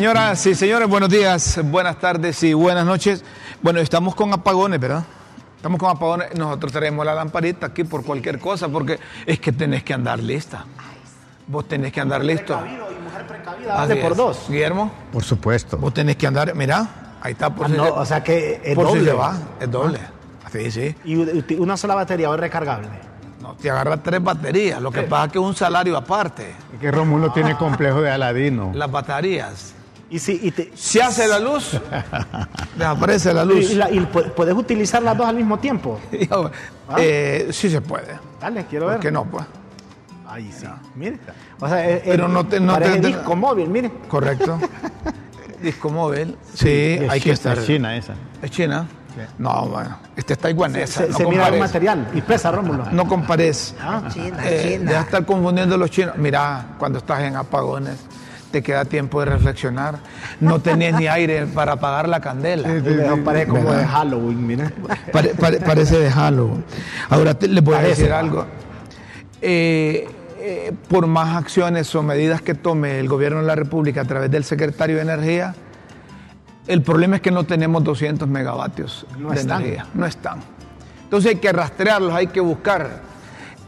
Señoras y señores, buenos días, buenas tardes y buenas noches. Bueno, estamos con apagones, ¿verdad? Estamos con apagones. Nosotros tenemos la lamparita aquí por cualquier cosa, porque es que tenés que andar lista. Vos tenés que andar listo. y mujer precavida, Así por dos. Guillermo. Por supuesto. Vos tenés que andar, mira, ahí está. Por ah, no, o sea que es por doble. Si se va, es doble. Sí, sí. ¿Y una sola batería o es recargable? No, te agarra tres baterías. Lo que pasa es que es un salario aparte. Es que Romulo tiene complejo de Aladino. Las baterías. Y si, y te... si hace la luz, desaparece la luz. ¿Y, puedes utilizar las dos al mismo tiempo? ¿Ah? eh, sí se puede. Dale, quiero ver. ¿Por qué no, pues? Ahí sí. Mire. O sea, el, Pero no te, no te, disco móvil, mire. Correcto. disco móvil. Sí, hay que estar. Es China esa. ¿Es China? No, bueno, este es taiwanesa. Se, no mira el material y pesa, Rómulo. No compares. Ah, China, eh, China. Deja estar confundiendo los chinos. Mira, cuando estás en apagones, te queda tiempo de reflexionar. No tenés ni aire para apagar la candela. parece como de Halloween, mira. parece de Halloween. Ahora te, les voy a decir algo. Eh, eh, por más acciones o medidas que tome el gobierno de la República a través del secretario de Energía, el problema es que no tenemos 200 megavatios no de están. energía. No están. Entonces hay que rastrearlos, hay que buscar.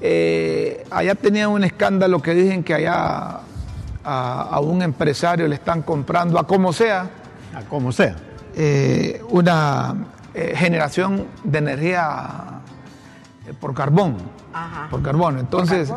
Eh, allá tenían un escándalo que dicen que allá a, un empresario le están comprando, a como sea, a como sea, eh, una eh, generación de energía por carbón. Por carbón. Entonces,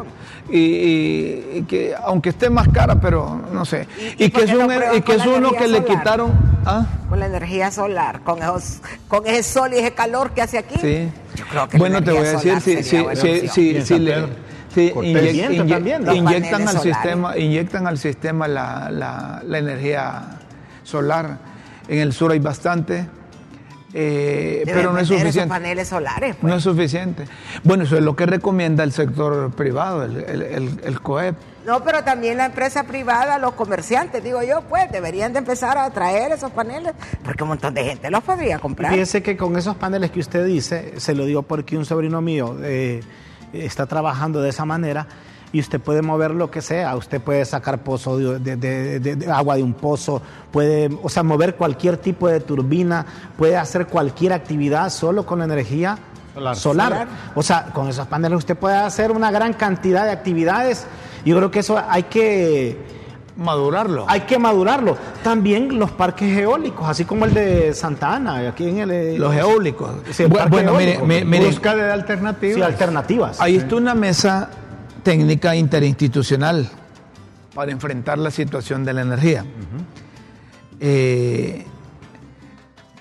Y, que aunque esté más cara, pero no sé. Y, que es, un, y que es uno que le quitaron. ¿ah? Con la energía solar, con, esos, con ese sol y ese calor que hace aquí. Sí. Yo creo que bueno, te voy a decir, si, si, si, le, inyectan al sistema, inyectan al sistema la, la, la energía solar. En el sur hay bastante eh, pero no es suficiente. paneles solares. No es suficiente. Bueno, eso es lo que recomienda el sector privado, el, el, COEP. No, pero también la empresa privada, los comerciantes, digo yo, pues deberían de empezar a traer esos paneles, porque un montón de gente los podría comprar. Fíjese que con esos paneles que usted dice, se lo digo porque un sobrino mío eh, está trabajando de esa manera, y usted puede mover lo que sea, usted puede sacar pozo de, agua de un pozo, puede, o sea, mover cualquier tipo de turbina, puede hacer cualquier actividad solo con energía solar. O sea, con esos paneles usted puede hacer una gran cantidad de actividades. Yo creo que eso hay que madurarlo. Hay que madurarlo. También los parques eólicos, así como el de Santa Ana, aquí en el los eólicos. bueno, mire, mire, busca de alternativas. Sí, alternativas. Ahí está una mesa técnica interinstitucional para enfrentar la situación de la energía. Eh,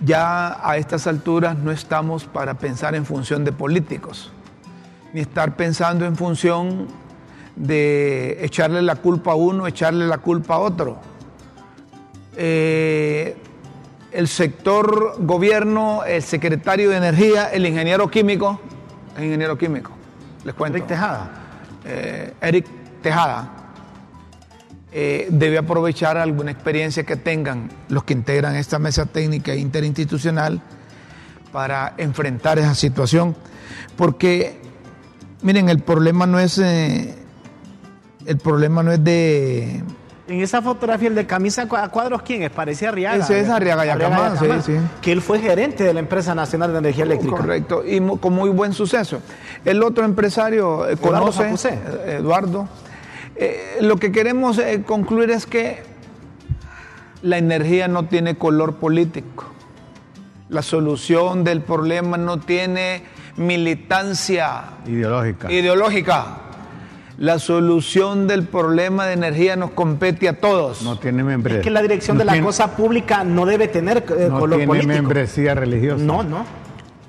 ya a estas alturas no estamos para pensar en función de políticos, ni estar pensando en función de echarle la culpa a uno, echarle la culpa a otro. Eh, el sector gobierno, el secretario de energía, el ingeniero químico, el ingeniero químico, les cuento. Tejada eh, Eric Tejada, eh, debe aprovechar alguna experiencia que tengan los que integran esta mesa técnica interinstitucional para enfrentar esa situación. Porque, miren, el problema no es, eh, el problema no es de... En esa fotografía, el de camisa a cuadros, ¿quién es? Parecía Arriaga. Ese es Arriaga Yacamán, sí, sí. Que él fue gerente de la empresa nacional de energía eléctrica. Correcto, y con muy buen suceso. El otro empresario eh, conoce, eh, Eduardo. Eh, lo que queremos concluir es que la energía no tiene color político. La solución del problema no tiene militancia ideológica. ideológica. La solución del problema de energía nos compete a todos. No tiene membresía. Es que la dirección de la cosa pública no debe tener no color tiene político. membresía religiosa. No, no.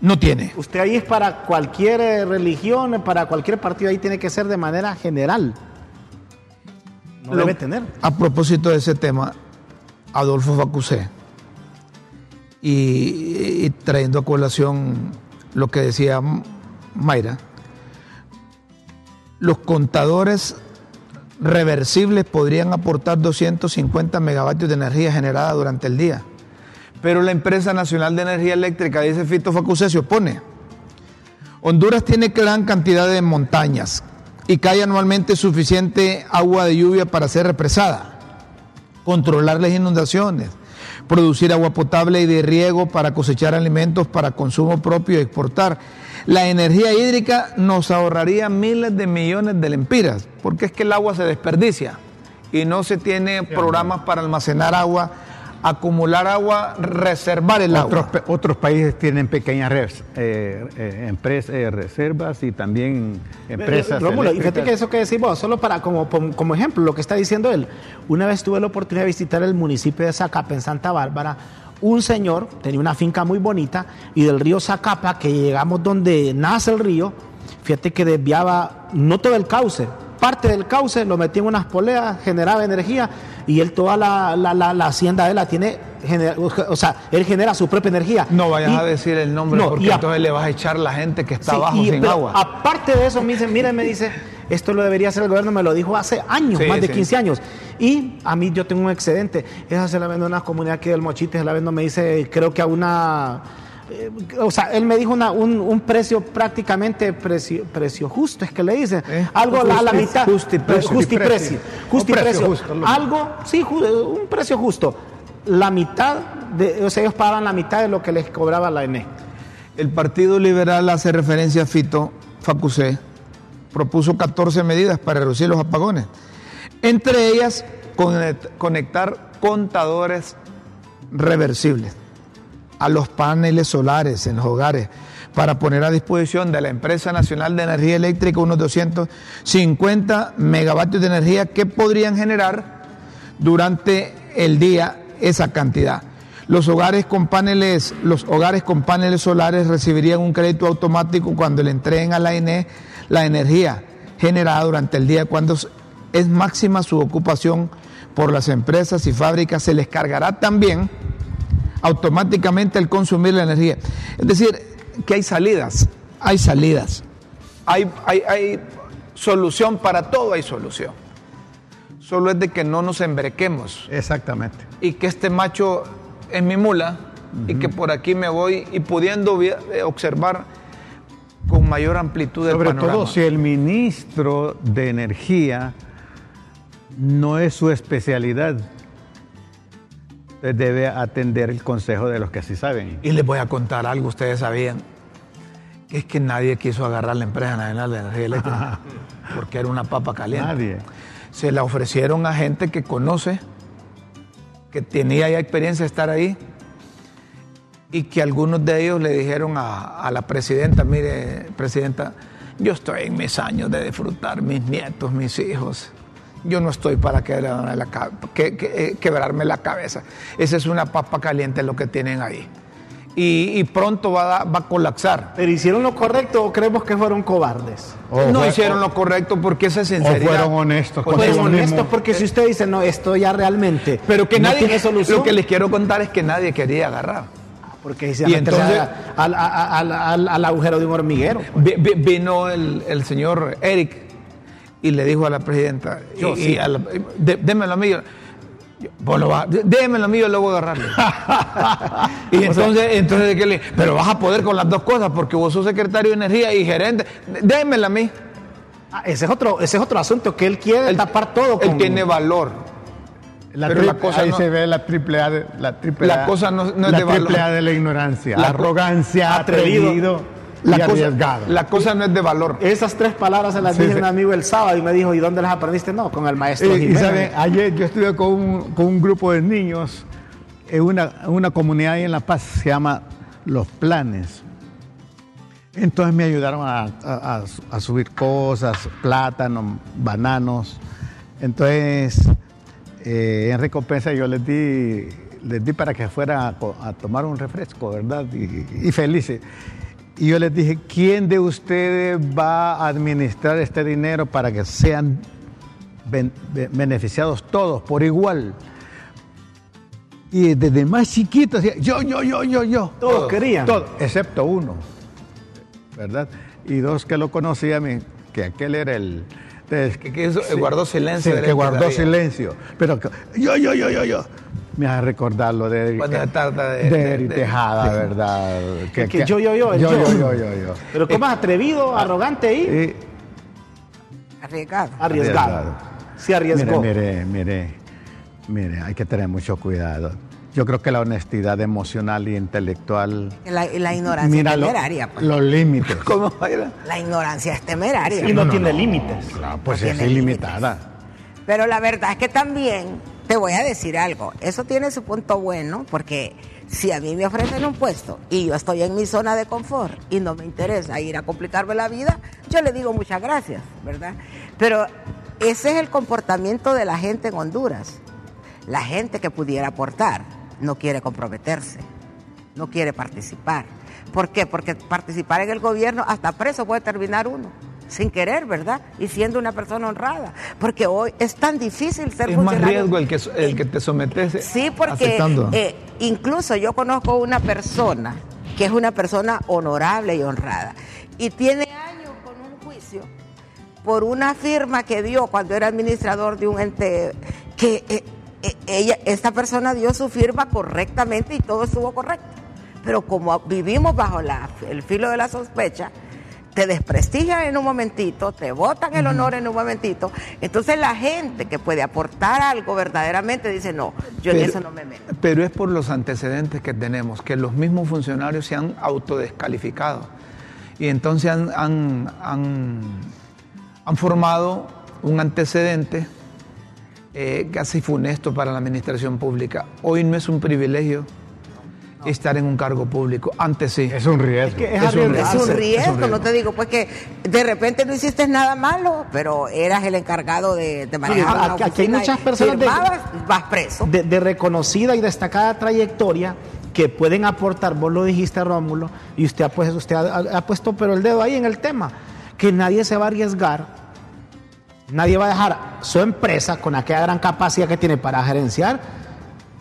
No tiene. Usted ahí es para cualquier eh, religión, para cualquier partido, ahí tiene que ser de manera general. No debe tener. A propósito de ese tema, Adolfo Facusé, y, y trayendo a colación lo que decía Mayra, los contadores reversibles podrían aportar 250 megavatios de energía generada durante el día pero la empresa nacional de energía eléctrica, dice Fito Facuse, se opone. Honduras tiene gran cantidad de montañas y cae anualmente suficiente agua de lluvia para ser represada. controlar las inundaciones, producir agua potable y de riego para cosechar alimentos para consumo propio y exportar. La energía hídrica nos ahorraría miles de millones de lempiras, porque es que el agua se desperdicia y no se tiene programas para almacenar agua, acumular agua, reservar el Otros, agua. pe- otros países tienen pequeñas res- eh, eh, empres- eh, reservas y también empresas. Rómulo, y fíjate que eso que decimos, solo para como, como, como ejemplo, lo que está diciendo él. Una vez tuve la oportunidad de visitar el municipio de Zacapa, en Santa Bárbara. Un señor tenía una finca muy bonita y del río Zacapa, que llegamos donde nace el río, fíjate que desviaba no todo el cauce, parte del cauce lo metía en unas poleas, generaba energía y él toda la, la, la- la hacienda de él la tiene, genera- o sea, él genera su propia energía. No vayas Y- a decir el nombre No, porque a- entonces le vas a echar la gente que está Sí, abajo y- sin agua. Aparte de eso, me dice, mire, me dice, esto lo debería hacer el gobierno, me lo dijo hace años, Sí, más de sí. 15 años. Y a mí yo tengo un excedente, esa se la vendo a una comunidad aquí del Mochite, se la vendo, me dice, creo que a una... eh, o sea, él me dijo una- un, un precio prácticamente precio, precio justo, es que le dicen. Eh, Algo a la, justi- mitad. justiprecio. Justiprecio. Un Justiprecio. precio justo, Algo, sí, un precio justo. La mitad, de, o sea, ellos pagaban la mitad de lo que les cobraba la. ENE. El Partido Liberal hace referencia a Fito Facusé, propuso 14 medidas para reducir los apagones. Entre ellas, conect- conectar contadores reversibles a los paneles solares en los hogares para poner a disposición de la Empresa Nacional de Energía Eléctrica unos 250 megavatios de energía que podrían generar durante el día esa cantidad. Los hogares con paneles, los hogares con paneles solares recibirían un crédito automático cuando le entreguen a la ENE la energía generada durante el día cuando es máxima su ocupación por las empresas y fábricas se les cargará también automáticamente al consumir la energía. Es decir, que hay salidas, hay salidas, hay, hay, hay solución para todo, hay solución. Solo es de que no nos embrequemos Exactamente. y que este macho es mi mula y que por aquí me voy y pudiendo eh, observar con mayor amplitud Sobre panorama. todo si el ministro de Energía no es su especialidad, usted debe atender el consejo de los que sí saben. Y les voy a contar algo, ustedes sabían, que es que nadie quiso agarrar la empresa nacional de energía eléctrica porque era una papa caliente. Nadie. Se la ofrecieron a gente que conoce, que tenía ya experiencia de estar ahí y que algunos de ellos le dijeron a, a la presidenta, mire, presidenta, yo estoy en mis años de disfrutar mis nietos, mis hijos. Yo no estoy para quebrarme la, ca- que- que- eh, quebrarme la cabeza. Esa es una papa caliente lo que tienen ahí. Y, y pronto va a, da- va a colapsar. ¿Pero hicieron lo correcto o creemos que fueron cobardes? O no fue- hicieron lo correcto porque esa es sinceridad. fueron honestos Pues mismo. honestos, porque si usted dice, no, esto ya realmente Pero que no nadie, tiene solución. lo que les quiero contar es que nadie quería agarrar. Porque dice, Y entonces- al, al- al- al agujero de un hormiguero. pues. Vi- vi- Vino el, el señor Eric y le dijo a la presidenta, Yo y- sí. y a la- de- démelo a mí. yo- vos lo vas- dé- démelo a mí, yo lo voy a agarrar. y entonces, entonces ¿qué le? pero vas a poder con las dos cosas porque vos sos secretario de energía y gerente. Démelo a mí. Ah, ese, es otro, ese es otro asunto, que él quiere Él- tapar todo Él con... tiene valor. La Pero tri- la cosa ahí no- se ve la triple A de la triple La A- cosa no- no es la de valor. triple A de la ignorancia, La- arrogancia, atrevido. atrevido, La y cosa, arriesgado. la cosa no es de valor. Esas tres palabras se las Sí, dije a un amigo el sábado y me dijo, ¿y dónde las aprendiste? No, con el maestro Eh, y saben, ayer yo estuve con un, con un grupo de niños en una, una comunidad ahí en La Paz, se llama Los Planes. Entonces me ayudaron a, a- a- a subir cosas, plátanos, bananos. Entonces, eh, en recompensa yo les di, les di para que fueran a, tomar un refresco, ¿verdad? Y, y felices. Y yo les dije, ¿quién de ustedes va a administrar este dinero para que sean ben- be- beneficiados todos por igual? Y desde más chiquitos, yo, yo, yo, yo, yo. Todos querían. Todos, excepto uno, ¿verdad? Y dos que lo conocían, que aquel era el... de- Que- que eso, eh, guardó silencio Sí, que guardó silencio. Pero que- yo, yo, yo, yo, yo. Me hace recordar lo de... Cuando se trata de- de, de- Tejada, ¿verdad? que yo, yo, yo, yo, yo. yo, yo, yo, yo. Pero ¿cómo es atrevido, arrogante y Arriesgado. arriesgado? arriesgado. Se arriesgó. Mire, mire, mire. Mire, hay que tener mucho cuidado. Yo creo que la honestidad emocional y intelectual. La, la ignorancia Mira es lo- temeraria. pues. los límites. ¿Cómo era? La ignorancia es temeraria. Y no, tiene límites. Claro, pues No es ilimitada. Pero la verdad es que también te voy a decir algo. Eso tiene su punto bueno porque si a mí me ofrecen un puesto y yo estoy en mi zona de confort y no me interesa ir a complicarme la vida, yo le digo muchas gracias, ¿verdad? Pero ese es el comportamiento de la gente en Honduras. La gente que pudiera aportar no quiere comprometerse, no quiere participar. ¿Por qué? Porque participar en el gobierno hasta preso puede terminar uno. Sin querer, ¿verdad? Y siendo una persona honrada. Porque hoy es tan difícil ser Es más funcionario. riesgo el que, el que te sometes Sí, porque eh, incluso yo conozco una persona que es una persona honorable y honrada y tiene años con un juicio por una firma que dio cuando era administrador de un ente que eh, ella esta persona dio su firma correctamente y todo estuvo correcto. Pero como vivimos bajo la- el filo de la sospecha, te desprestigian en un momentito, te botan el honor en un momentito. Entonces la gente que puede aportar algo verdaderamente dice, no, yo en Pero- eso no me meto. Pero es por los antecedentes que tenemos, que los mismos funcionarios se han autodescalificado. Y entonces han, han, han- han formado un antecedente eh, casi funesto para la administración pública. Hoy no es un privilegio estar en un cargo público, antes sí. Es un riesgo. que es Es un Es un es un riesgo, no te digo, pues que de repente no hiciste nada malo, pero eras el encargado de, de manejar aquí- una aquí hay muchas personas de- vas preso. de, de reconocida y destacada trayectoria que pueden aportar, vos lo dijiste Rómulo, y usted ha, pues, usted ha, ha puesto pero el dedo ahí en el tema, que nadie se va a arriesgar, nadie va a dejar su empresa con aquella gran capacidad que tiene para gerenciar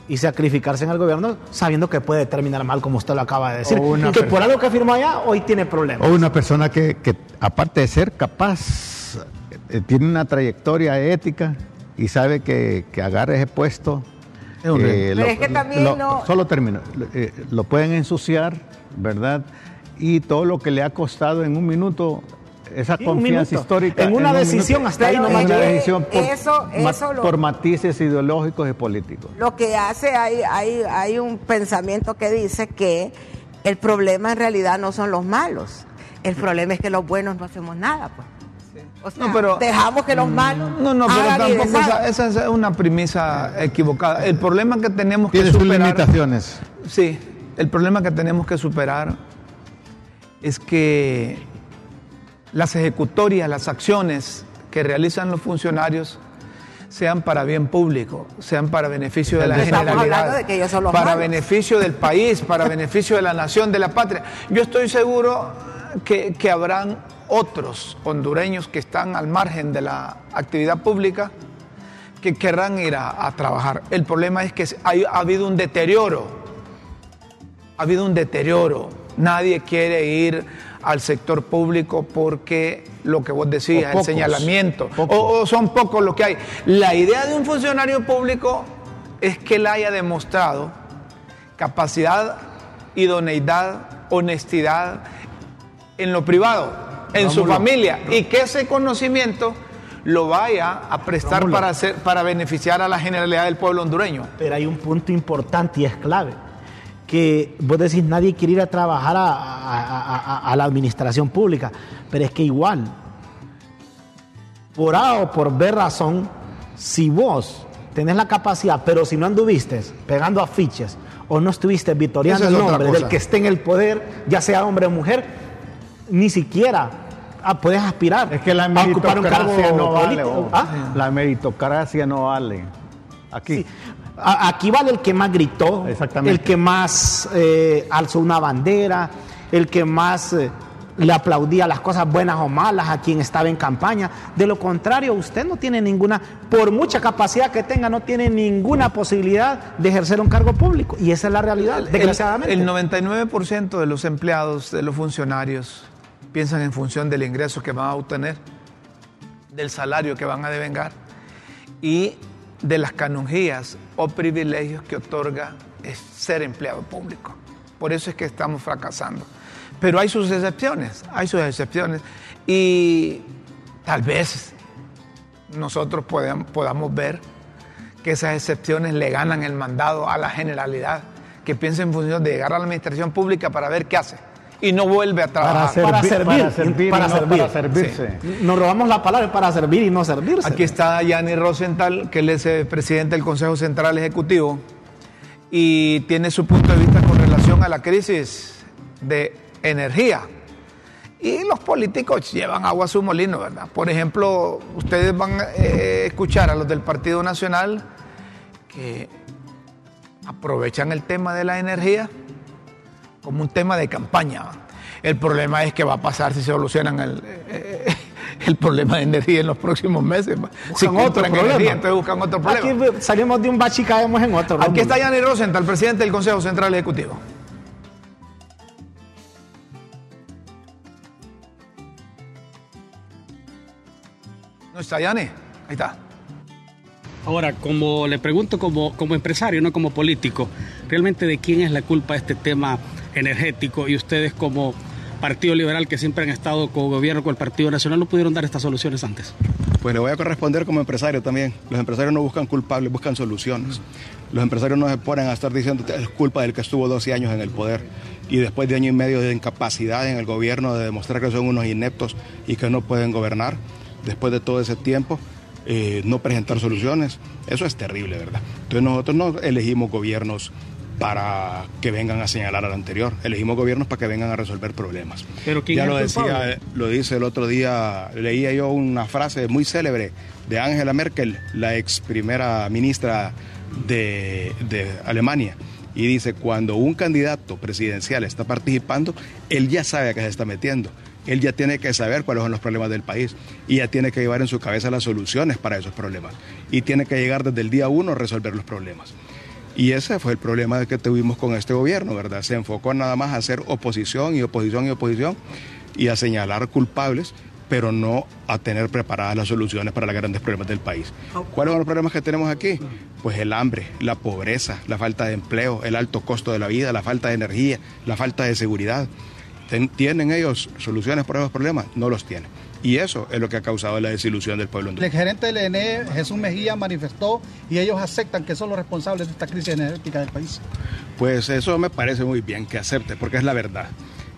y sacrificarse en el gobierno sabiendo que puede terminar mal como usted lo acaba de decir, una que por algo que firmó allá hoy tiene problemas. O una persona que, que, aparte de ser capaz, eh, tiene una trayectoria ética y sabe que, que agarre ese puesto. Es un riesgo. Pero es que también lo- no- Solo termino. eh, lo pueden ensuciar, ¿verdad? Y todo lo que le ha costado en un minuto, esa Sí, confianza histórica. En una un decisión minuto, hasta ahí es que decisión por, eso- ma- eso lo- por matices ideológicos y políticos. Lo que hace, hay, hay, hay un pensamiento que dice que el problema en realidad no son los malos, el problema es que los buenos no hacemos nada, pues. O sea, No, pero- dejamos que los malos No, no, pero tampoco esa, esa es una premisa equivocada. El problema que tenemos que Tiene sus superar... limitaciones. Sí, el problema que tenemos que superar es que las ejecutorias, las acciones que realizan los funcionarios sean para bien público, sean para beneficio de la Estamos generalidad, de que ellos son los para malos. beneficio del país, para beneficio de la nación, de la patria. Yo estoy seguro que, que habrán otros hondureños que están al margen de la actividad pública que querrán ir a, a trabajar. El problema es que hay- ha habido un deterioro ha habido un deterioro. Nadie quiere ir al sector público porque lo que vos decías, el señalamiento, pocos. o, o son pocos los que hay. La idea de un funcionario público es que él haya demostrado capacidad, idoneidad, honestidad en lo privado, en su familia, y que ese conocimiento lo vaya a prestar para, hacer, para beneficiar a la generalidad del pueblo hondureño. Pero hay un punto importante y es clave. Que vos decís, nadie quiere ir a trabajar a, a- a- a- a la administración pública, pero es que igual, por A o por B razón, si vos tenés la capacidad, pero si no anduviste pegando afiches o no estuviste victoriando el es otra nombre del que esté en el poder, ya sea hombre o mujer, ni siquiera ah, puedes aspirar Es que la a ocupar un cargo no vale. político. oh. ¿Ah? La meritocracia no vale. Aquí. Sí. Aquí vale el que más gritó, el que más eh, alzó una bandera, el que más eh, le aplaudía las cosas buenas o malas a quien estaba en campaña. De lo contrario, usted no tiene ninguna, por mucha capacidad que tenga, no tiene ninguna posibilidad de ejercer un cargo público. Y esa es la realidad, El- desgraciadamente. El, 99% de los empleados, de los funcionarios, piensan en función del ingreso que van a obtener, del salario que van a devengar y de las canonjías o privilegios que otorga ser empleado público. Por eso es que estamos fracasando. Pero hay sus excepciones, hay sus excepciones. Y tal vez nosotros podam- podamos ver que esas excepciones le ganan el mandado a la generalidad, que piensa en función de llegar a la administración pública para ver qué hace y no vuelve a trabajar. Para servir, para servir, para y no servir. para servirse. Nos robamos la palabra para servir y no servirse. Aquí está Yanni Rosenthal, que él es el presidente del Consejo Central Ejecutivo y tiene su punto de vista con relación a la crisis de energía. Y los políticos llevan agua a su molino, ¿verdad? Por ejemplo, ustedes van a eh, escuchar a los del Partido Nacional que aprovechan el tema de la energía como un tema de campaña. El problema es que va a pasar si se solucionan el, eh, el problema de energía en los próximos meses. Si otro problema. energía, entonces buscan otro problema. Aquí salimos de un bache y caemos en otro. Aquí está Yanni Rosenthal, presidente del Consejo Central Ejecutivo. ¿No está Yanni? Ahí está. Ahora, como le pregunto como, como empresario, no como político, realmente de quién es la culpa de este tema energético y ustedes como Partido Liberal que siempre han estado con gobierno con el Partido Nacional no pudieron dar estas soluciones antes. Pues le voy a corresponder como empresario también. Los empresarios no buscan culpables, buscan soluciones. Los empresarios no se ponen a estar diciendo que es culpa del que estuvo 12 años en el poder y después de año y medio de incapacidad en el gobierno de demostrar que son unos ineptos y que no pueden gobernar, después de todo ese tiempo, eh, no presentar soluciones. Eso es terrible, ¿verdad? Entonces nosotros no elegimos gobiernos para que vengan a señalar al anterior, elegimos gobiernos para que vengan a resolver problemas. Pero ¿quién ya lo decía, culpable? eh, lo dice el otro día, leía yo una frase muy célebre de Angela Merkel, la ex primera ministra de, de Alemania. Y dice, cuando un candidato presidencial está participando, él ya sabe a qué se está metiendo. Él ya tiene que saber cuáles son los problemas del país y ya tiene que llevar en su cabeza las soluciones para esos problemas. Y tiene que llegar desde el día uno a resolver los problemas. Y ese fue el problema que tuvimos con este gobierno, ¿verdad? Se enfocó nada más a hacer oposición y oposición y oposición y a señalar culpables, pero no a tener preparadas las soluciones para los grandes problemas del país. ¿Cuáles son los problemas que tenemos aquí? Pues el hambre, la pobreza, la falta de empleo, el alto costo de la vida, la falta de energía, la falta de seguridad. ¿Tienen ellos soluciones para esos problemas? No los tienen. Y eso es lo que ha causado la desilusión del pueblo El hondureño. gerente del ENE, Jesús Mejía, manifestó y ellos aceptan que son los responsables de esta crisis energética del país. Pues eso me parece muy bien que acepte, porque es la verdad.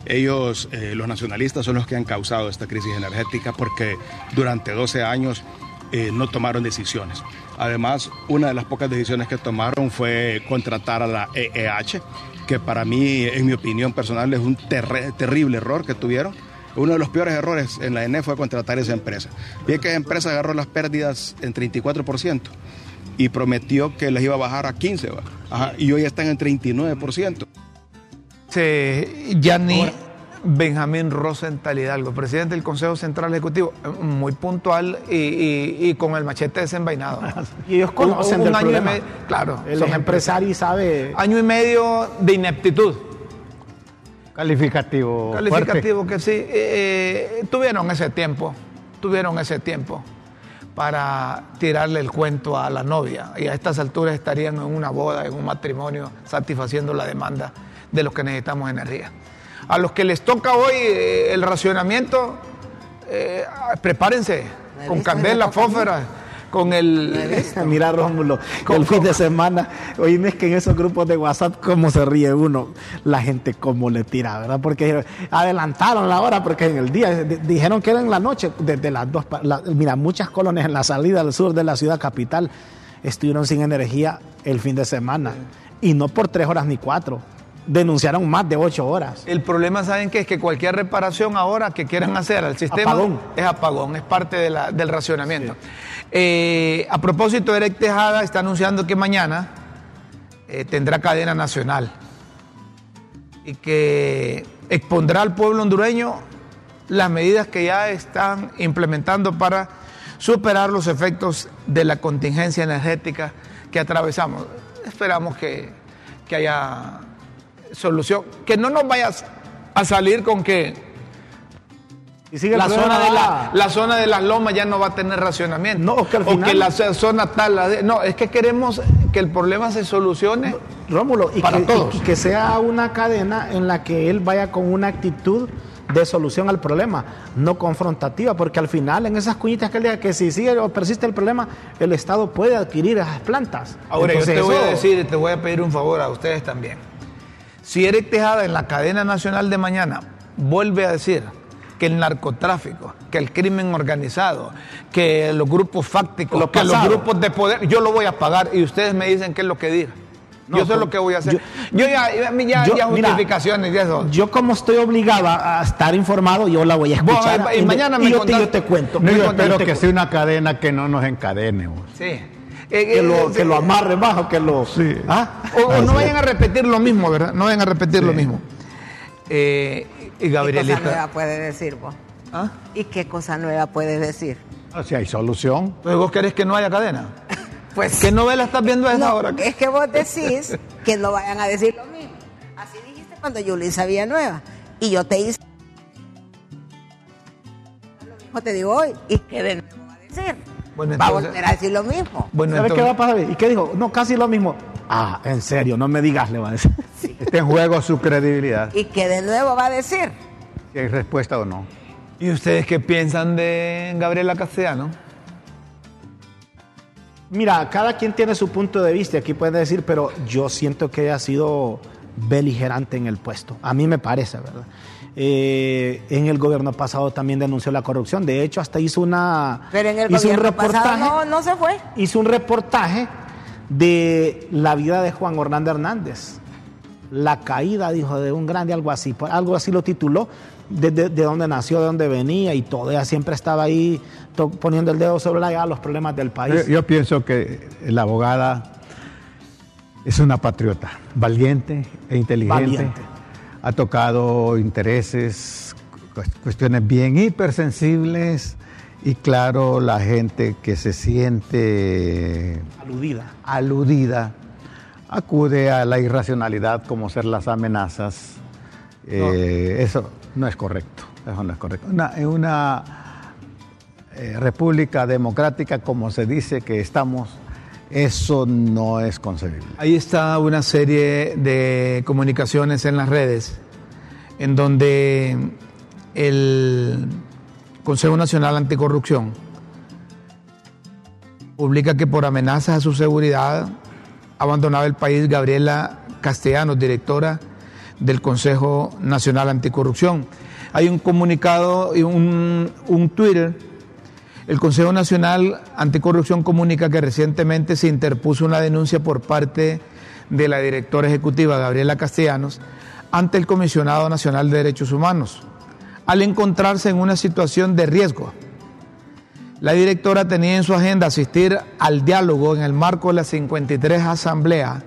Ellos, eh, los nacionalistas, son los que han causado esta crisis energética porque durante 12 años eh, no tomaron decisiones. Además, una de las pocas decisiones que tomaron fue contratar a la EEH, que para mí, en mi opinión personal, es un terrible error que tuvieron. Uno de los peores errores en la ENE fue contratar esa empresa. Bien que esa empresa agarró las pérdidas en 34% y prometió que les iba a bajar a 15, ¿va? Ajá, y hoy están en 39%. Sí, Yanni Benjamín Rosenthal Hidalgo, presidente del Consejo Central Ejecutivo, muy puntual y, y- y con el machete desenvainado. Y ellos conocen Un- un del año y problema. medio, claro, Él son es empresario y sabe. Año y medio de ineptitud. Calificativo. fuerte. Calificativo que sí. eh, tuvieron ese tiempo, tuvieron ese tiempo para tirarle el cuento a la novia. Y a estas alturas estarían en una boda, en un matrimonio, satisfaciendo la demanda de los que necesitamos energía. A los que les toca hoy eh, el racionamiento, eh, prepárense con candela, me con el... Mira, Rómulo, ¿Cómo, el fin de semana, oíme que en esos grupos de WhatsApp, cómo se ríe uno, la gente cómo le tira, ¿verdad? Porque adelantaron la hora, porque en el día di- dijeron que era en la noche, desde las dos, la- mira, muchas colonias en la salida al sur de la ciudad capital estuvieron sin energía el fin de semana, y no por tres horas ni cuatro, denunciaron más de ocho horas. El problema, ¿saben qué? Es que cualquier reparación ahora que quieran hacer al sistema Apagón. es apagón, es parte de la- del racionamiento. Eh, a propósito, Eric Tejada está anunciando que mañana eh, tendrá cadena nacional y que expondrá al pueblo hondureño las medidas que ya están implementando para superar los efectos de la contingencia energética que atravesamos. Esperamos que, que haya solución, que no nos vayas a salir con que Y sigue el la zona, de la, la zona de las lomas ya no va a tener racionamiento. No, es que al o final- que la zona tal. la de- no, es que queremos que el problema se solucione. Rómulo, y Para que, todos. y que sea una cadena en la que él vaya con una actitud de solución al problema, no confrontativa, porque al final en esas cuñitas que él diga que si sigue o persiste el problema, el Estado puede adquirir esas plantas. Ahora Entonces, yo te voy a decir y te voy a pedir un favor a ustedes también. Si Eric Tejada en la cadena nacional de mañana vuelve a decir que el narcotráfico, que el crimen organizado, que los grupos fácticos, Lo que los grupos de poder, yo lo voy a pagar y ustedes me dicen qué es lo que diga. No, yo sé lo que voy a hacer. yo- Yo, ya, ya, Yo- ya mira, justificaciones y eso. Yo como estoy obligada a estar informado, yo la voy a Vos, escuchar. y mañana y me yo, te, contás- yo te cuento. No, yo espero que sea una cadena que no nos encadene. vos. Sí. Eh, que eh, lo, sí. que lo amarre bajo, que lo... Sí. ¿Ah? O, o no vayan a repetir lo mismo, ¿verdad? No vayan a repetir lo mismo. Eh, y ¿Qué cosa nueva Gabrielita. puede decir vos? ¿Ah? ¿Y qué cosa nueva puedes decir? Ah, Si hay solución. Pues vos querés que no haya cadena. Pues ¿Qué novela estás viendo a esa no, hora? es que vos decís que no vayan a decir lo mismo. Así dijiste cuando Yulisa Villanueva. Y yo te hice lo mismo te digo hoy. ¿Y qué de nuevo va a decir? Bueno, va a volver a decir lo mismo. Bueno, ¿Sabe qué va a pasar? ¿Y qué dijo? No, casi lo mismo. Ah, en serio, no me digas, le va a decir. Está en juego su credibilidad. ¿Y qué de nuevo va a decir? Si hay respuesta o no. ¿Y ustedes qué piensan de Gabriela Castellano? Mira, cada quien tiene su punto de vista, aquí puede decir, pero yo siento que ella ha sido beligerante en el puesto. A mí me parece, ¿verdad? Eh, en el gobierno pasado también denunció la corrupción. De hecho, hasta hizo una. Pero en el hizo un gobierno pasado reportaje. no, no se fue. hizo un reportaje de la vida de Juan Hernández Hernández. La caída, dijo, de un grande, algo así. Algo así lo tituló, de, de- de dónde nació, de dónde venía y todo. Ella siempre estaba ahí to- poniendo el dedo sobre la llaga los problemas del país. Yo, yo pienso que la abogada es una patriota, valiente e inteligente. Valiente. Ha tocado intereses, cu- cuestiones bien hipersensibles y claro, la gente que se siente Aludida. aludida acude a la irracionalidad como ser las amenazas. Eh, Eso no es correcto. Eso no es correcto. Una- en una eh, república democrática como se dice que estamos, eso no es concebible. Ahí está una serie de comunicaciones en las redes en donde el Consejo Nacional Anticorrupción publica que por amenazas a su seguridad abandonado el país Gabriela Castellanos, directora del Consejo Nacional Anticorrupción. Hay un comunicado y un, un Twitter el Consejo Nacional Anticorrupción comunica que recientemente se interpuso una denuncia por parte de la directora ejecutiva Gabriela Castellanos ante el Comisionado Nacional de Derechos Humanos, al encontrarse en una situación de riesgo. La directora tenía en su agenda asistir al diálogo en el marco de la 53 Asamblea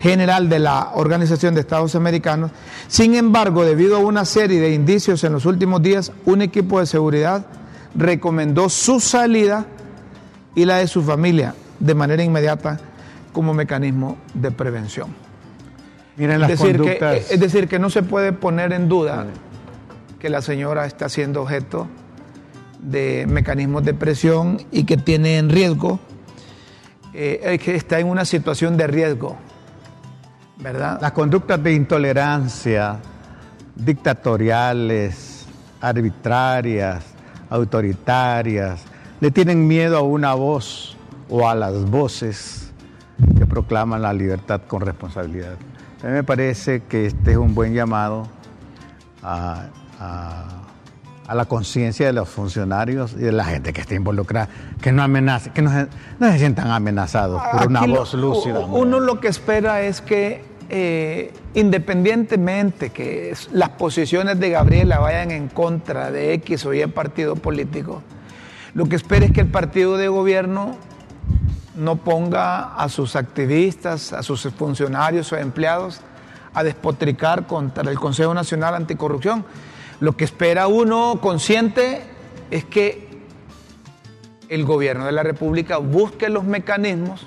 General de la Organización de Estados Americanos. Sin embargo, debido a una serie de indicios en los últimos días, un equipo de seguridad recomendó su salida y la de su familia de manera inmediata como mecanismo de prevención. Miren las Es decir, que, conductas. es decir, que no se puede poner en duda que la señora está siendo objeto de mecanismos de presión y que tiene en riesgo, eh, que está en una situación de riesgo, ¿verdad? Las conductas de intolerancia, dictatoriales, arbitrarias, autoritarias, le tienen miedo a una voz o a las voces que proclaman la libertad con responsabilidad. A mí me parece que este es un buen llamado a- a la conciencia de los funcionarios y de la gente que está involucrada, que no amenace, que no se, no se sientan amenazados por una lo- voz lúcida. Uno lo que espera es que, eh, independientemente que las posiciones de Gabriela vayan en contra de X o Y partido político, lo que espera es que el partido de gobierno no ponga a sus activistas, a sus funcionarios o empleados a despotricar contra el Consejo Nacional Anticorrupción. Lo que espera uno consciente es que el gobierno de la República busque los mecanismos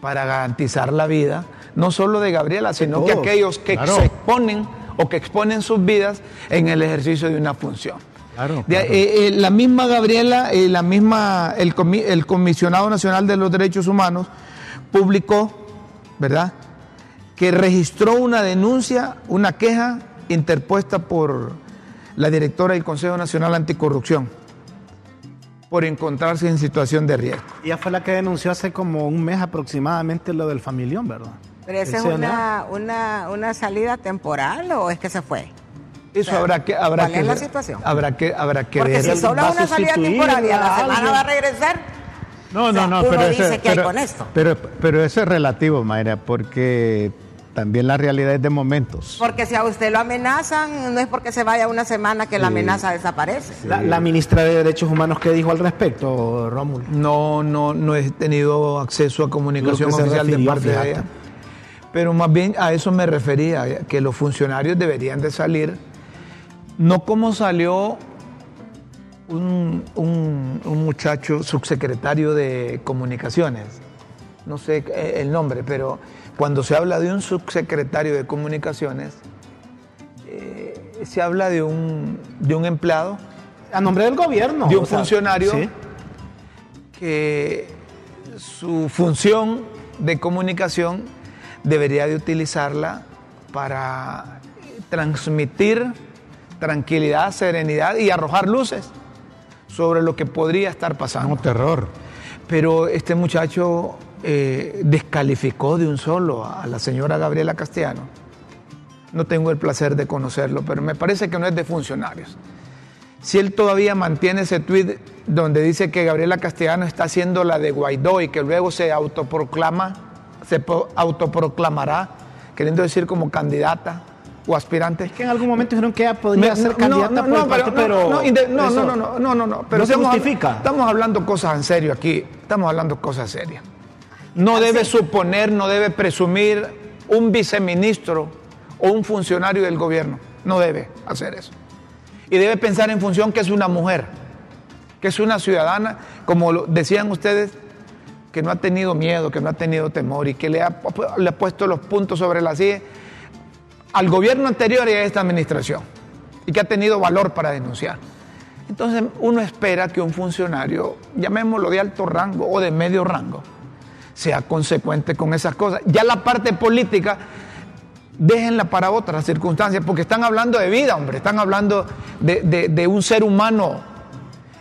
para garantizar la vida, no solo de Gabriela, sino que todos, aquellos que claro. se exponen o que exponen sus vidas en el ejercicio de una función. Claro, De- claro. eh, eh, la misma Gabriela, eh, la misma, el, comi- el Comisionado Nacional de los Derechos Humanos publicó, ¿verdad?, que registró una denuncia, una queja interpuesta por la directora del Consejo Nacional Anticorrupción, por encontrarse en situación de riesgo. Ella fue la que denunció hace como un mes aproximadamente lo del familión, ¿verdad? Pero esa es ¿El una, una, una salida temporal o es que se fue? Eso O sea, habrá que habrá ¿cuál que es la situación? Habrá que habrá que Porque ver. si solo es una salida temporal y a la semana va a regresar, No, O sea, no, no, uno pero, dice eso, que hay pero, con esto. pero, pero eso es relativo, Mayra, porque también la realidad es de momentos. porque si a usted lo amenazan, no es porque se vaya una semana que la amenaza desaparece. La, la ministra de Derechos Humanos, ¿qué dijo al respecto, Rómulo? No, no, no he tenido acceso a comunicación oficial de parte de ella. Pero más bien a eso me refería, que los funcionarios deberían de salir, no como salió un, un- un muchacho subsecretario de comunicaciones, no sé el nombre, pero cuando se habla de un subsecretario de comunicaciones, eh, se habla de un, de un empleado A nombre del gobierno. de un sea, funcionario sí. que su función de comunicación debería de utilizarla para transmitir tranquilidad, serenidad y arrojar luces sobre lo que podría estar pasando. No, terror. Pero este muchacho eh, descalificó de un solo a la señora Gabriela Castellano. No tengo el placer de conocerlo, pero me parece que no es de funcionarios. Si él todavía mantiene ese tuit donde dice que Gabriela Castellano está haciendo la de Guaidó y que luego se autoproclama, se autoproclamará, queriendo decir como candidata o aspirante. Que en algún momento dijeron que ella podría ser no, candidata no, no, pero, no, no, no, no, no, no, no, no, pero no se justifica. Estamos hablando cosas en serio aquí, estamos hablando cosas serias. No debe suponer, no debe presumir un viceministro o un funcionario del gobierno, no debe hacer eso. Y debe pensar en función que es una mujer, que es una ciudadana, como decían ustedes, que no ha tenido miedo, que no ha tenido temor y que le ha, pu- le ha puesto los puntos sobre la silla al gobierno anterior y a esta administración y que ha tenido valor para denunciar. Entonces uno espera que un funcionario, llamémoslo de alto rango o de medio rango, sea consecuente con esas cosas. Ya la parte política, déjenla para otras circunstancias, porque están hablando de vida, hombre, están hablando de, de- de un ser humano,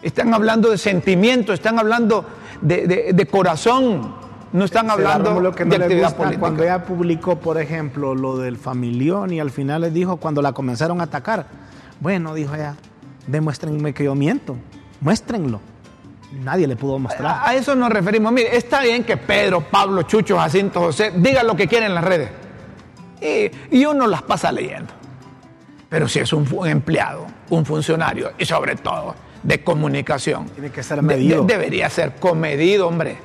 están hablando de sentimientos, están hablando de, de- corazón, no están hablando Rómulo, que no de actividad política. Cuando ella publicó, por ejemplo, lo del familión y al final les dijo, cuando la comenzaron a atacar, bueno, dijo ella, demuéstrenme que yo miento, muéstrenlo. Nadie le pudo mostrar. A, a eso nos referimos. Mire, está bien que Pedro, Pablo, Chucho, Jacinto, José digan lo que quieren en las redes. Y, y uno las pasa leyendo. Pero si es un, empleado, un funcionario y sobre todo de comunicación, Tiene que ser de- medido. de- debería ser comedido, hombre.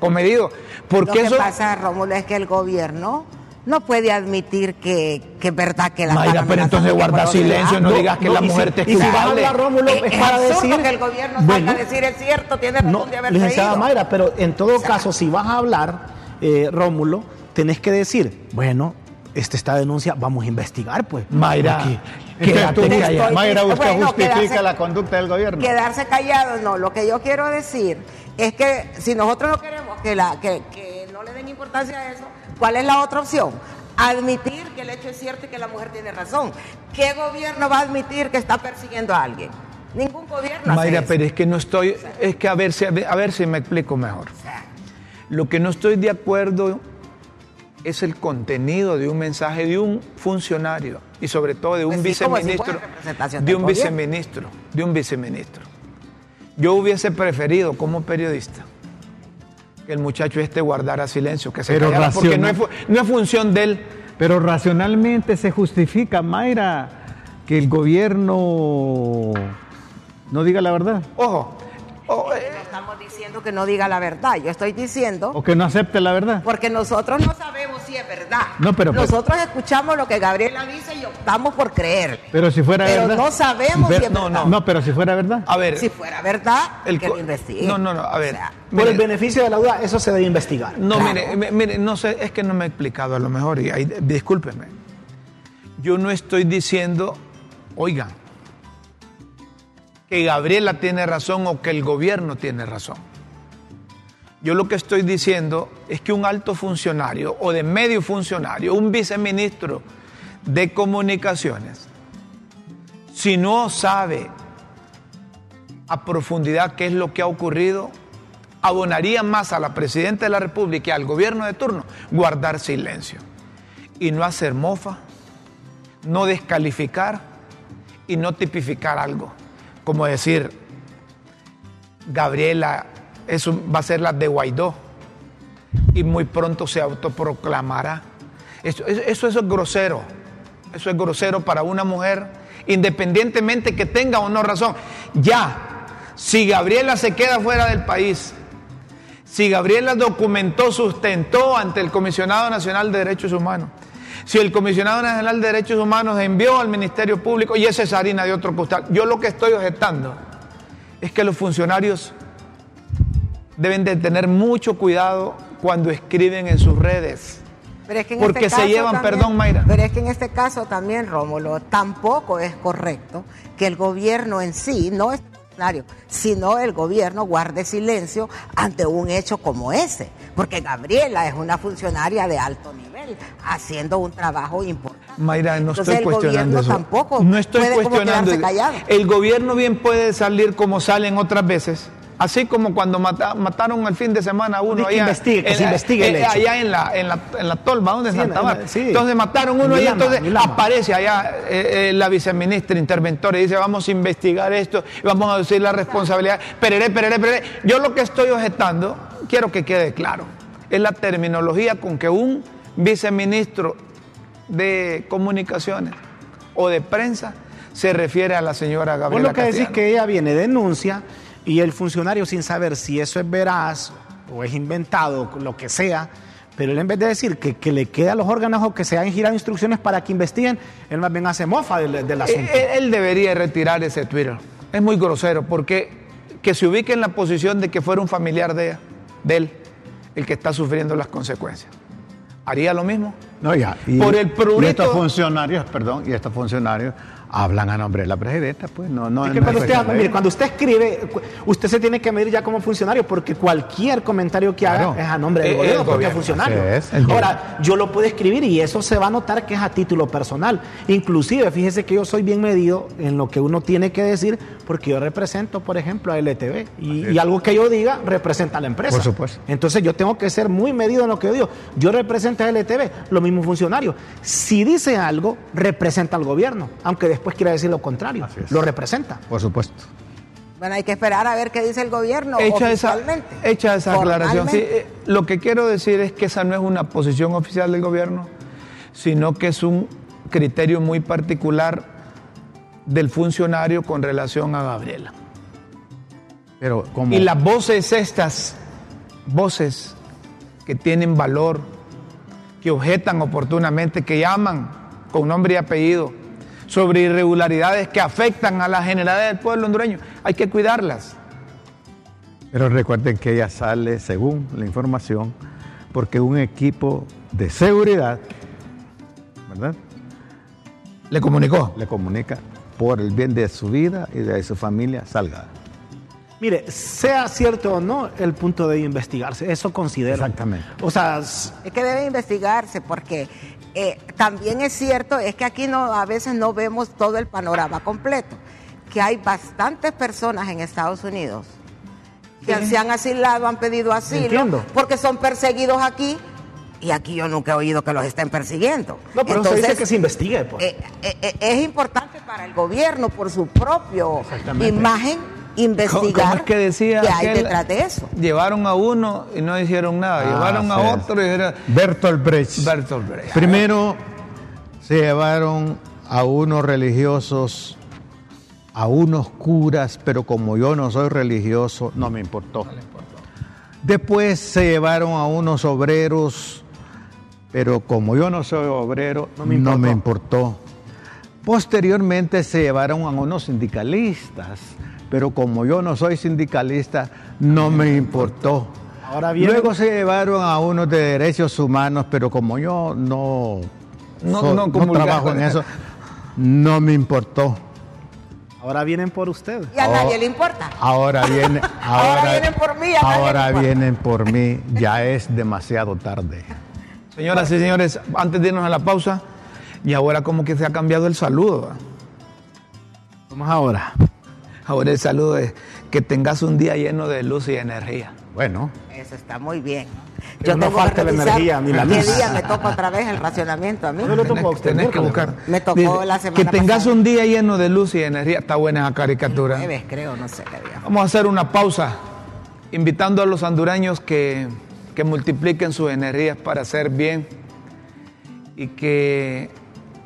Comedido. Porque Lo que eso. pasa, Rómulo, es que el gobierno no puede admitir que, que es verdad que la Mayra, están pero entonces guarda silencio, no, otro digas que no, la y si- mujer te es y si vas a hablar, Rómulo, lado. es Es, para decir... que el gobierno Bueno, salga a decir es cierto, tiene razón No, de haberse licenciada ido. Mayra, pero en todo O sea, caso, si vas a hablar, eh, Rómulo, tenés que decir, bueno, esta, esta denuncia, vamos a investigar, pues. Mayra, Aquí. quédate Entonces, tú- callada. Mayra, usted Bueno, justifica quedarse- la conducta del gobierno. Quedarse callado, no. Lo que yo quiero decir es que si nosotros no queremos que, la, que, que no le den importancia a eso, ¿cuál es la otra opción? Admitir que el hecho es cierto y que la mujer tiene razón. ¿Qué gobierno va a admitir que está persiguiendo a alguien? Ningún gobierno. hace Mayra, eso. pero es que no estoy, es que a ver si, a ver si me explico mejor. Lo que no estoy de acuerdo es el contenido de un mensaje de un funcionario y sobre todo de un Pues sí, si de un gobierno. viceministro, de un viceministro. Yo hubiese preferido como periodista que el muchacho este guardara silencio, que se Pero callara, porque no es, no función de él. Pero racionalmente se justifica, Mayra, que el gobierno no diga la verdad Ojo, o- eh, No estamos diciendo que no diga la verdad. Yo estoy diciendo o que no acepte la verdad. porque nosotros no sabemos verdad. No, pero- nosotros escuchamos lo que Gabriela dice y optamos por creer. Pero si fuera Pero verdad. no sabemos si es no, verdad. No, pero si fuera verdad. a ver, Si fuera verdad, el que lo investigue. No, no, no, a ver. O sea, Por el beneficio de la duda, eso se debe investigar. No, Claro. mire, mi- mire, no sé, es que no me he explicado a lo mejor, y ahí, discúlpeme. Yo no estoy diciendo, oigan, que Gabriela tiene razón o que el gobierno tiene razón. Yo lo que estoy diciendo es que un alto funcionario o de medio funcionario, un viceministro de comunicaciones, si no sabe a profundidad qué es lo que ha ocurrido, abonaría más a la Presidenta de la República y al gobierno de turno guardar silencio y no hacer mofa, no descalificar y no tipificar algo. Como decir, Gabriela eso va a ser la de Guaidó y muy pronto se autoproclamará. Eso, eso, eso es grosero. Eso es grosero para una mujer, independientemente que tenga o no razón. Ya, si Gabriela se queda fuera del país, si Gabriela documentó, sustentó ante el Comisionado Nacional de Derechos Humanos, si el Comisionado Nacional de Derechos Humanos envió al Ministerio Público y es Cesarina de otro costal, yo lo que estoy objetando es que los funcionarios deben de tener mucho cuidado cuando escriben en sus redes. porque este se llevan, perdón Mayra. Pero es que en este caso también, Rómulo, tampoco es correcto que el gobierno en sí, no es sino el gobierno guarde silencio ante un hecho como ese, porque Gabriela es una funcionaria de alto nivel, haciendo un trabajo importante. Mayra, no estoy cuestionando eso. tampoco no estoy cuestionando. El gobierno bien puede salir como salen otras veces Así como cuando mataron el fin de semana a uno allá, investigue, se investigue eh, allá en la, en, la, en la tolva, donde Santa Marta. Entonces mataron uno y entonces aparece allá eh, eh, la viceministra interventora y dice vamos a investigar esto, vamos a decir la responsabilidad. Perere, perere, perere. Yo lo que estoy objetando, quiero que quede claro, es la terminología con que un viceministro de comunicaciones o de prensa se refiere a la señora Gabriela. Vos lo que decís que ella viene, denuncia y el funcionario sin saber si eso es veraz o es inventado, lo que sea, pero él en vez de decir que, le queda a los órganos o que se hayan girado instrucciones para que investiguen, él más bien hace mofa del, eh, asunto. Él, debería retirar ese Twitter. Es muy grosero porque que se ubique en la posición de que fuera un familiar de, de él el que está sufriendo las consecuencias. ¿Haría lo mismo? No, ya. Por el prurito... Y estos funcionarios, perdón, y estos funcionarios hablan a nombre de la presidenta, pues no, no. Es que cuando, usted, cuando usted escribe, usted se tiene que medir ya como funcionario, porque cualquier comentario que haga es a nombre del eh, gobierno, porque es funcionario. Ahora, yo lo puedo escribir y eso se va a notar que es a título personal. Inclusive, fíjese que yo soy bien medido en lo que uno tiene que decir, porque yo represento, por ejemplo, a LTV, y, y algo que yo diga representa a la empresa. Por supuesto. Entonces yo tengo que ser muy medido en lo que yo digo. Yo represento a LTV, lo mismo funcionario. Si dice algo, representa al gobierno, aunque después quiera decir lo contrario. Lo representa. Por supuesto. Bueno, hay que esperar a ver qué dice el gobierno hecha. Esa, hecha esa aclaración. Eh, lo que quiero decir es que esa no es una posición oficial del gobierno, sino que es un criterio muy particular del funcionario con relación a Gabriela. Pero Y las voces estas, voces que tienen valor, que objetan oportunamente, que llaman con nombre y apellido, sobre irregularidades que afectan a la generalidad del pueblo hondureño. Hay que cuidarlas. Pero recuerden que ella sale, según la información, porque un equipo de seguridad, ¿verdad? Le comunicó. Le comunica por el bien de su vida y de su familia, salga. Mire, sea cierto o no, el punto de investigarse, eso considero. Exactamente. O sea, es que debe investigarse porque eh, también es cierto, es que aquí no, a veces no vemos todo el panorama completo, que hay bastantes personas en Estados Unidos que se han asilado, han pedido asilo, porque son perseguidos aquí y aquí yo nunca he oído que los estén persiguiendo. No, pero Entonces, dice que se investigue. Pues. Eh, eh, es importante para el gobierno, por su propio imagen, investigar que decía que hay detrás de eso. Llevaron a uno y no hicieron nada, ah, llevaron a otro y era Bertolt Brecht. Bertolt Brecht. Primero se llevaron a unos religiosos, a unos curas, pero como yo no soy religioso, no me importó. Después se llevaron a unos obreros, pero como yo no soy obrero, no no me importó. Posteriormente se llevaron a unos sindicalistas pero como yo no soy sindicalista, no me importó. Ahora Luego se llevaron a unos de derechos humanos, pero como yo no, no, trabajo en eso, no me importó. Ahora vienen por usted. Y a nadie le importa. Ahora, viene, ahora, vienen por mí. ahora vienen por mí. Ya es demasiado tarde. Señoras y señores, antes de irnos a la pausa, y ahora como que se ha cambiado el saludo. Vamos ahora. Ahora el saludo es que tengas un día lleno de luz y energía. Bueno, Eso está muy bien. Que no tengo falte la energía ni la ¿Qué luz. día me toca otra vez el racionamiento a mí? No le tocó a usted, Tenés que buscar. Me tocó la semana Que tengas pasada. un día lleno de luz y energía. Está buena esa caricatura. Jueves, creo, no sé qué día. Vamos a hacer una pausa, invitando a los hondureños que, que multipliquen sus energías para hacer bien y que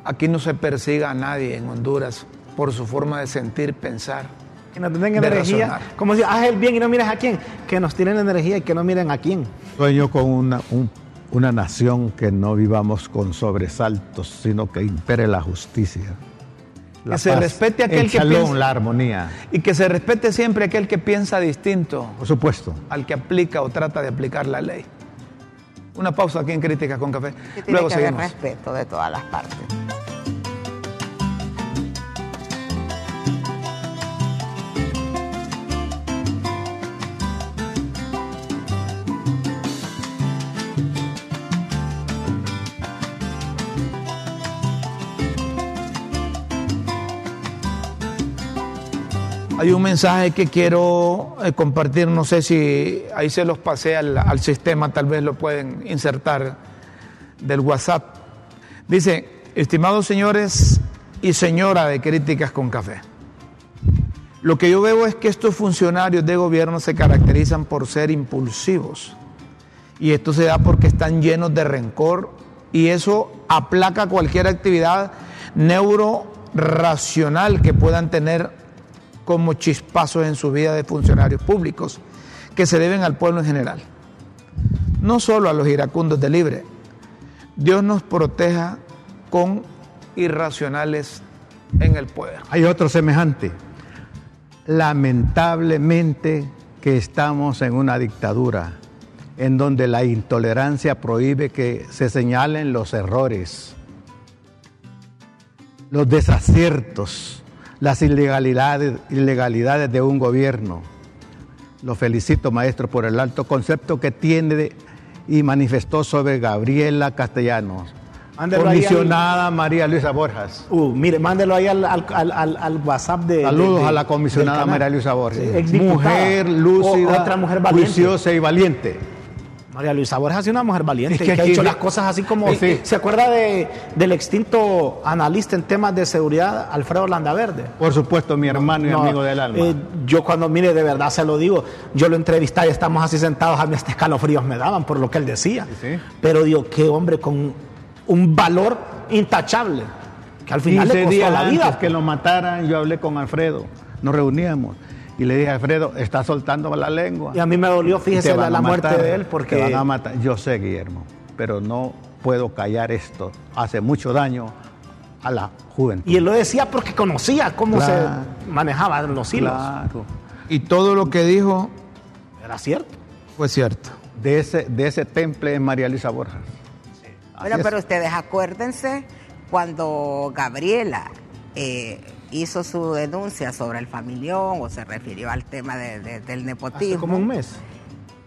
aquí no se persiga a nadie en Honduras por su forma de sentir, pensar. Que nos den De energía. razonar. Como si haz el bien y no mires a quién. Que nos tienen energía y que no miren a quién. sueño con una, un- una nación que no vivamos con sobresaltos, sino que impere la justicia. Que se respete aquel el que piensa- la armonía. Y que se respete siempre aquel que piensa distinto Por supuesto. al que aplica o trata de aplicar la ley. Una pausa aquí en Críticas con Café. Que tiene Luego que haber seguimos. respeto de todas las partes. Hay un mensaje que quiero eh, compartir, no sé si ahí se los pasé al, al sistema, tal vez lo pueden insertar del WhatsApp. Dice, estimados señores y señora de Críticas con Café, lo que yo veo es que estos funcionarios de gobierno se caracterizan por ser impulsivos y esto se da porque están llenos de rencor y eso aplaca cualquier actividad neuroracional que puedan tener como chispazos en su vida de funcionarios públicos que se deben al pueblo en general. No solo a los iracundos de libre. Dios nos proteja con irracionales en el poder. Hay otro semejante. Lamentablemente que estamos en una dictadura en donde la intolerancia prohíbe que se señalen los errores, los desaciertos, las ilegalidades, ilegalidades de un gobierno. Lo felicito, maestro, por el alto concepto que tiene de- y manifestó sobre Gabriela Castellanos, Mándelo al- comisionada María Luisa Borjas. Uh, mire, mándelo ahí al, al- al- WhatsApp de. Saludos de- de- a la comisionada. María Luisa. Sí, exdiputada. mujer lúcida, O- otra mujer valiente. juiciosa y valiente. María Luisa Borges ha sido una mujer valiente Es que que, ha hecho las cosas así como. Sí. ¿Se acuerda de, del extinto analista en temas de seguridad, Alfredo Landaverde? Por supuesto, mi hermano y No, amigo del alma. eh, yo cuando, mire, de verdad se lo digo, yo lo entrevisté y estamos así sentados, a mí hasta escalofríos me daban por lo que él decía. Sí, sí. Pero digo, qué hombre con un valor intachable, que al final le 15 costó la vida. antes que lo mataran, yo hablé con Alfredo. Nos reuníamos y le dije, Alfredo, está soltando la lengua. Y a mí me dolió, fíjese, van la, muerte matar, de él, Te porque van a matar. Yo sé, Guillermo, pero no puedo callar esto. Hace mucho daño a la juventud. Y él lo decía porque conocía cómo Claro. se manejaban los hilos. Claro. Y todo lo que dijo Era cierto. fue cierto. De ese, de ese temple es María Luisa Borjas. Bueno, Así es. pero ustedes acuérdense cuando Gabriela eh, hizo su denuncia sobre el familión o se refirió al tema de- de- del Hace nepotismo. como un mes.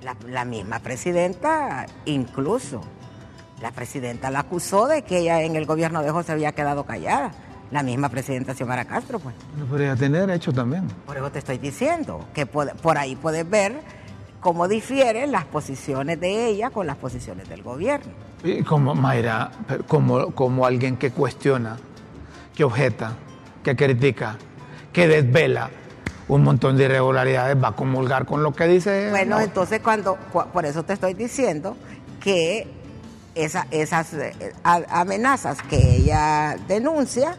La, la misma presidenta, incluso, la presidenta la acusó de que ella en el gobierno de José había quedado callada. La misma presidenta Xiomara Castro, pues. Lo podría tener hecho también. Por eso te estoy diciendo, que por ahí puedes ver cómo difieren las posiciones de ella con las posiciones del gobierno. Y como Mayra, como alguien que cuestiona, que objeta, que critica, que desvela un montón de irregularidades, va a comulgar con lo que dice. Bueno, la- entonces cuando, cu- por eso te estoy diciendo que esa- esas eh, amenazas que ella denuncia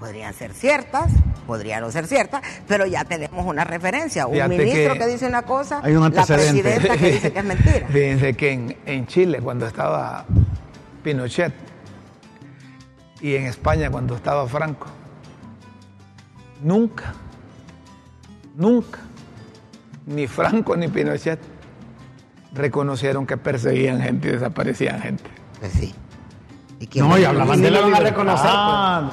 podrían ser ciertas, podrían no ser ciertas, pero ya tenemos una referencia, un Fíjate ministro que que, dice una cosa, hay un la presidenta que dice que es mentira. Fíjense que en, en Chile, cuando estaba Pinochet, y en España, cuando estaba Franco, nunca, nunca, ni Franco ni Pinochet reconocieron que perseguían gente y desaparecían gente. Pues sí. ¿Y quién No, y a hablaban de la van a reconocer,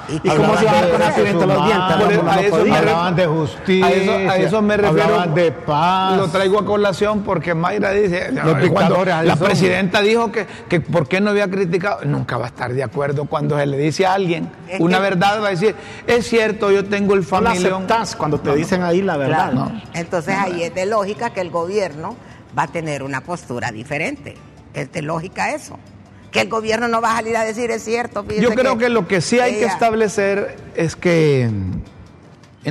pues. ¿Y cómo se van a reconocer entre los dientes? No, a no eso Hablaban de justicia. A eso, a eso me refiero. Hablaban de paz. Lo traigo a colación porque Mayra dice, Los dictadores la son. presidenta dijo que, que por qué no había criticado, nunca va a estar de acuerdo cuando se le dice a alguien Es una que- verdad, va a decir, es cierto, yo tengo el No familión. aceptás cuando te dicen ahí la verdad. Claro. Entonces ahí es de lógica que el gobierno va a tener una postura diferente. Es de lógica eso. Que el gobierno no va a salir a decir es cierto. Yo creo que, lo que sí hay que establecer es que en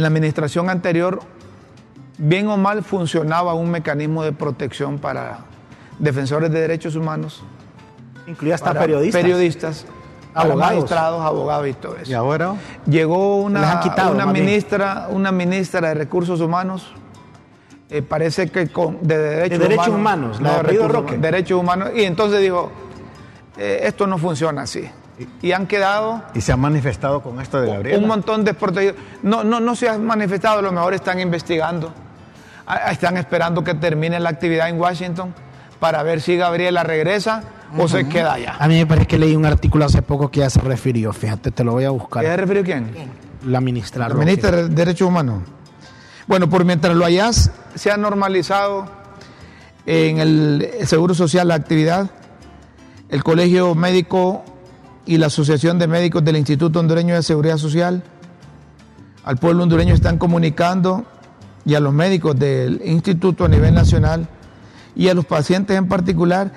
la administración anterior, bien o mal, funcionaba un mecanismo de protección para defensores de derechos humanos, Incluye hasta periodistas. periodistas, Abogados. magistrados, abogados y todo eso. ¿Y ahora? Llegó una, quitado, una ministra, una ministra de recursos humanos. eh, parece que con, de derechos, De derechos humanos, la de humanos, derechos humanos y entonces dijo eh, esto no funciona así y han quedado ¿Y se han manifestado con esto de Gabriela? un montón de protegidos. No, no, no se han manifestado, a lo mejor están investigando. Ah, Están esperando que termine la actividad en Washington para ver si Gabriela regresa o se queda allá. A mí me parece que leí un artículo hace poco que ya se refirió. Fíjate, te lo voy a buscar. ¿Qué se refirió quién? La ministra. La Roque. ministra de Derechos Humanos. Bueno, por mientras lo hayas, se ha normalizado en el Seguro Social la actividad. El Colegio Médico y la Asociación de Médicos del Instituto Hondureño de Seguridad Social al pueblo hondureño están comunicando y a los médicos del instituto a nivel nacional y a los pacientes en particular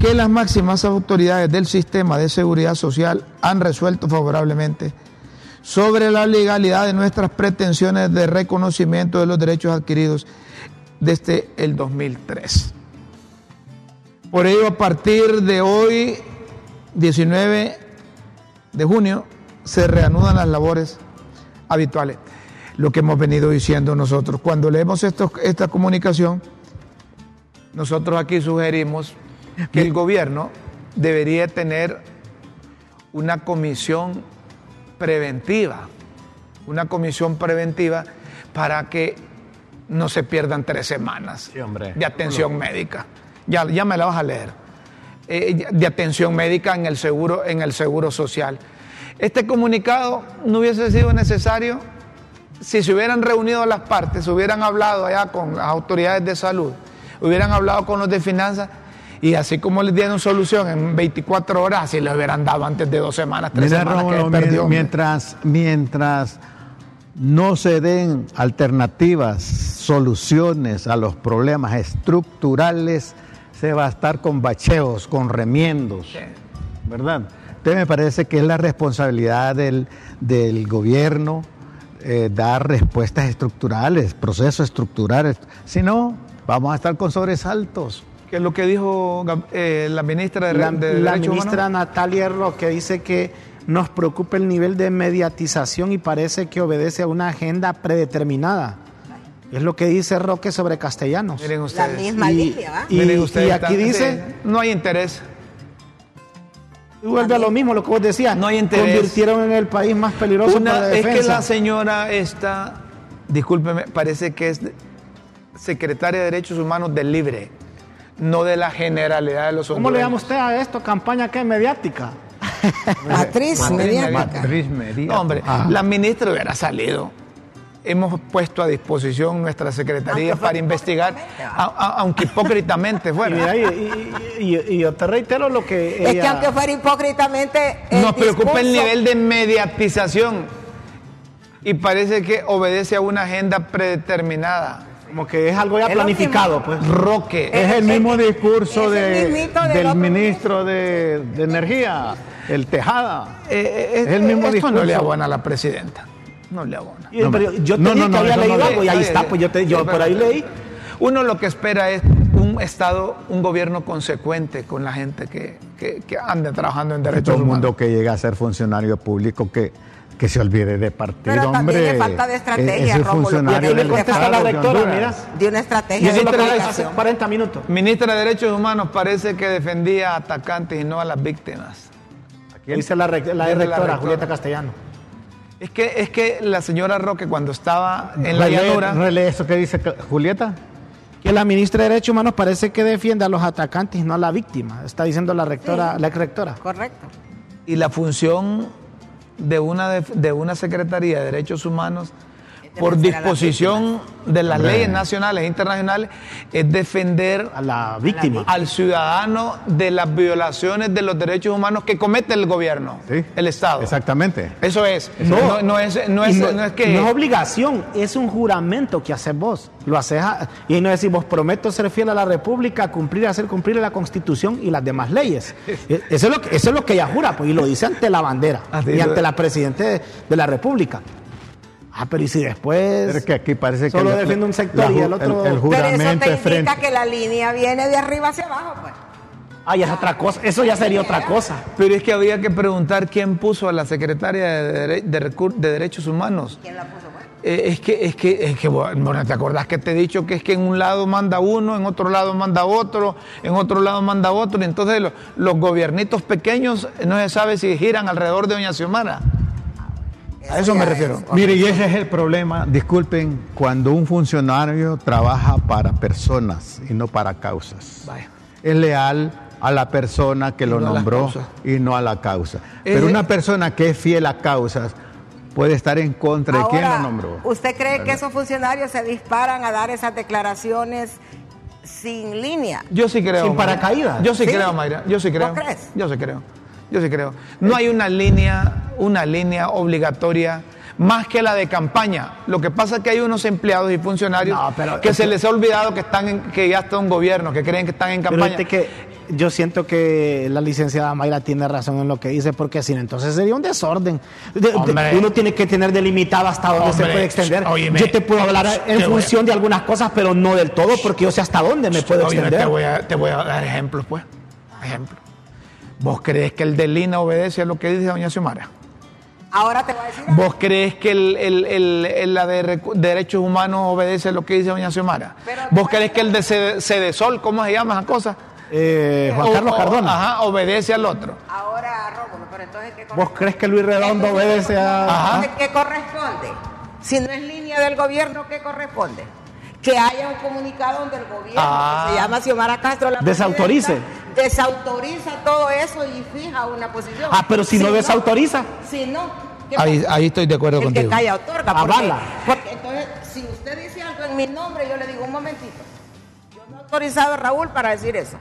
que las máximas autoridades del sistema de seguridad social han resuelto favorablemente sobre la legalidad de nuestras pretensiones de reconocimiento de los derechos adquiridos desde el 2003. Por ello, a partir de hoy, 19 de junio, se reanudan las labores habituales. Lo que hemos venido diciendo nosotros. Cuando leemos esto- esta comunicación, nosotros aquí sugerimos que el gobierno debería tener una comisión preventiva, una comisión preventiva para que no se pierdan tres semanas Sí, de atención médica. Ya, ya me la vas a leer. Eh, de atención médica en el seguro, en el seguro social. Este comunicado no hubiese sido necesario si se hubieran reunido las partes, hubieran hablado allá con las autoridades de salud, hubieran hablado con los de finanzas y así como les dieron solución en 24 horas, así les hubieran dado antes de dos semanas, tres Mira, semanas que Rómulo, perdió. hombre. mientras, mientras no se den alternativas, soluciones a los problemas estructurales, se va a estar con bacheos, con remiendos, ¿verdad? Entonces me parece que es la responsabilidad del, del gobierno eh, dar respuestas estructurales, procesos estructurales. Si no, vamos a estar con sobresaltos. que es lo que dijo eh, la ministra de, La, de la ministra. Natalia Roque dice que nos preocupa el nivel de mediatización y parece que obedece a una agenda predeterminada. Es lo que dice Roque sobre castellanos. Miren La ustedes. misma Y- línea, ¿va? y- Miren ustedes, y aquí dice- no hay interés. Y vuelve a lo mismo, lo que vos decías. No hay interés. Convirtieron en el país más peligroso Una- para la es defensa. que la señora esta, discúlpeme, parece que es secretaria de Derechos Humanos del Libre, no de la generalidad de los ¿Cómo le llama hondureños. usted a esto? ¿Campaña qué? ¿Mediática? Matriz Matriz mediática. Matriz mediática. No, hombre, Ah. la ministra hubiera salido. Hemos puesto a disposición nuestra secretaría Aunque para investigar, hipócritamente, a- a- aunque hipócritamente Y, fuera. mira, y, y- y- y yo te reitero lo que Es que aunque fuera hipócritamente. el Nos preocupa el nivel de mediatización y parece que obedece a una agenda predeterminada. Como que es algo ya planificado, pues. Roque. Es el mismo discurso de- del ministro de, de Energía, el Tejada. Eh, eh, Es el mismo esto discurso. no le abona a la presidenta. No le abona. Y- pero yo te no, dije no, que había leído no- algo y ahí está, pues yo, te, yo por ahí leí. Uno lo que espera es un Estado, un gobierno consecuente con la gente que, que, que anda trabajando en derechos todo el humanos. mundo que llega a ser funcionario público que, que se olvide de partido, Pero también hombre. le falta de estrategia, Es- es el Rómulo, funcionario Y le contesta la de rectora, mira. De una Y estrategia eso de es lo que hace comunicación. 40 minutos. Ministra de Derechos Humanos parece que defendía a atacantes y no a las víctimas. Dice la, la Dice la rectora, rectora. Julieta Castellano. Es que, es que la señora Roque cuando estaba en la Relee- llanura... relee eso que dice Julieta. Que la ministra de Derechos Humanos parece que defiende a los atacantes y no a la víctima. Está diciendo la rectora, Sí. la ex rectora. Correcto. Y la función de una, de, de una Secretaría de Derechos Humanos por disposición de las leyes nacionales e internacionales es defender A la víctima. al ciudadano de las violaciones de los derechos humanos que comete el gobierno, Sí. el Estado. Exactamente. Eso es. No, no es, no Y es, no, no es que. no es obligación, es un juramento que haces vos. Lo haces a- y no decimos, prometo ser fiel a la República, cumplir, hacer cumplir la Constitución y las demás leyes. E- Eso es lo que, eso es lo que ella jura, pues, y lo dice ante la bandera Así y es. ante la Presidenta de, de la República. Ah, pero y si después Pero es que aquí parece que solo defiende un sector la y el otro... el- el ju- Pero eso te frente. indica que la línea viene de arriba hacia abajo, pues. Ay, es otra cosa, eso ya sería otra cosa. Pero es que había que preguntar quién puso a la secretaria de, Dere- de Recur- de Derechos Humanos. ¿Quién la puso? Bueno, Eh, es que, es que, es que, bueno, ¿te acordás que te he dicho que es que en un lado manda uno, en otro lado manda otro, en otro lado manda otro? Y entonces lo- los gobiernitos pequeños no se sabe si giran alrededor de Doña Xiomara. A eso me refiero. Mire, y ese es el problema, disculpen, cuando un funcionario trabaja para personas y no para causas. Vaya. Es leal a la persona que lo no nombró y no a la causa. Pero de- una persona que es fiel a causas puede estar en contra de quien lo nombró. ¿Usted cree que esos funcionarios se disparan a dar esas declaraciones sin línea? Yo sí creo. Sin Mayra. paracaídas. Yo sí, ¿Sí? creo, Mayra. Yo sí creo. ¿Vos crees? Yo sí creo. Yo sí creo. No hay una línea, una línea obligatoria más que la de campaña. Lo que pasa es que hay unos empleados y funcionarios No, pero- que se les ha olvidado que están en- que ya está un gobierno, que creen que están en Pero campaña. fíjate que yo siento que la licenciada Mayra tiene razón en lo que dice, porque si no, entonces sería un desorden. De- de- Hombre. uno tiene que tener delimitado hasta dónde se puede extender. óyeme, yo te puedo hablar en te voy a- función de algunas cosas, pero no del todo, porque yo sé hasta dónde me puedo extender. te, voy a, te voy a dar ejemplos, pues. Ejemplos. ¿Vos crees que el de Lina obedece a lo que dice doña Xiomara? Ahora te voy a decir. algo. ¿Vos crees que el, el- el- el- la de derechos humanos obedece a lo que dice doña Xiomara? ¿Vos crees que el de Cede- Cedesol, ¿cómo se llama esa cosa? Eh, Juan Carlos Cardona, Ajá, obedece al otro. Ahora, Rómulo, pero entonces, ¿qué ¿vos crees que Luis Redondo obedece a.? Ajá. Entonces, ¿Qué corresponde? Si no es línea del gobierno, ¿qué corresponde? Que haya un comunicado donde el gobierno, Ah. que se llama Xiomara Castro, la Desautorice. Desautoriza todo eso y fija una posición. Ah, pero si no desautoriza. Si no, ¿qué Ahí, ahí estoy de acuerdo el contigo. que calla otorga. Porque, Avala. porque entonces, si usted dice algo en mi nombre, yo le digo un momentito. Yo no he autorizado a Raúl para decir eso.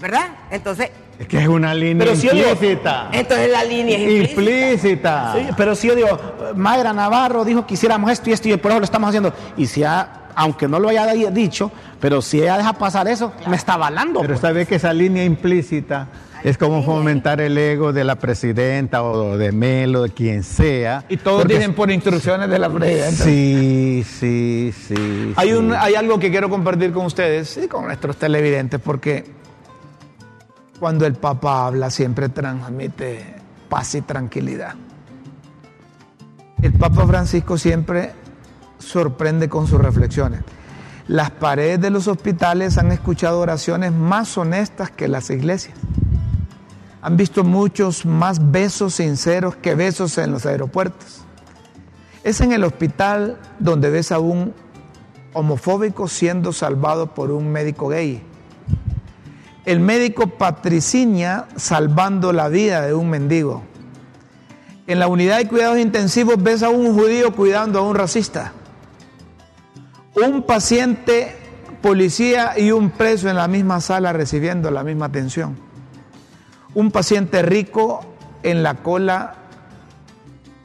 ¿Verdad? Entonces, Es que es una línea Pero si digo- implícita. entonces la línea es implícita. Implícita. Sí, pero si yo digo, Mayra Navarro dijo que hiciéramos esto y esto y por eso lo estamos haciendo. Y si ha- aunque no lo haya di- dicho, pero si ella deja pasar eso, me está avalando. Pero pues. sabe que esa línea implícita es como fomentar el ego de la presidenta o de Melo, de quien sea. Y todos Porque- dicen por instrucciones de la presidenta. Sí, sí, sí. Hay, sí. un, hay algo que quiero compartir con ustedes y con nuestros televidentes, porque cuando el Papa habla siempre transmite paz y tranquilidad. El Papa Francisco siempre sorprende con sus reflexiones. Las paredes de los hospitales han escuchado oraciones más honestas que las iglesias. Han visto muchos más besos sinceros que besos en los aeropuertos. Es en el hospital donde ves a un homofóbico siendo salvado por un médico gay. El médico Patricinia salvando la vida de un mendigo. En la unidad de cuidados intensivos ves a un judío cuidando a un racista. Un paciente, policía y un preso en la misma sala recibiendo la misma atención. Un paciente rico en la cola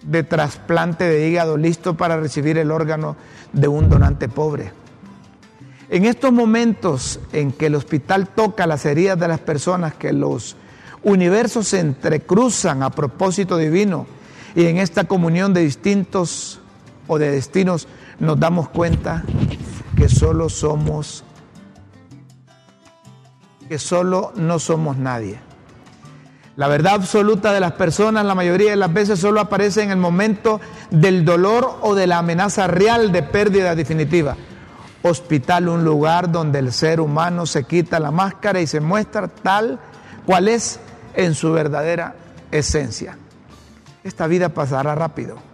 de trasplante de hígado listo para recibir el órgano de un donante pobre. En estos momentos en que el hospital toca las heridas de las personas, que los universos se entrecruzan a propósito divino y en esta comunión de distintos o de destinos nos damos cuenta que solo somos, que solo no somos nadie. La verdad absoluta de las personas la mayoría de las veces solo aparece en el momento del dolor o de la amenaza real de pérdida definitiva. Hospital, un lugar donde el ser humano se quita la máscara y se muestra tal cual es en su verdadera esencia. Esta vida pasará rápido.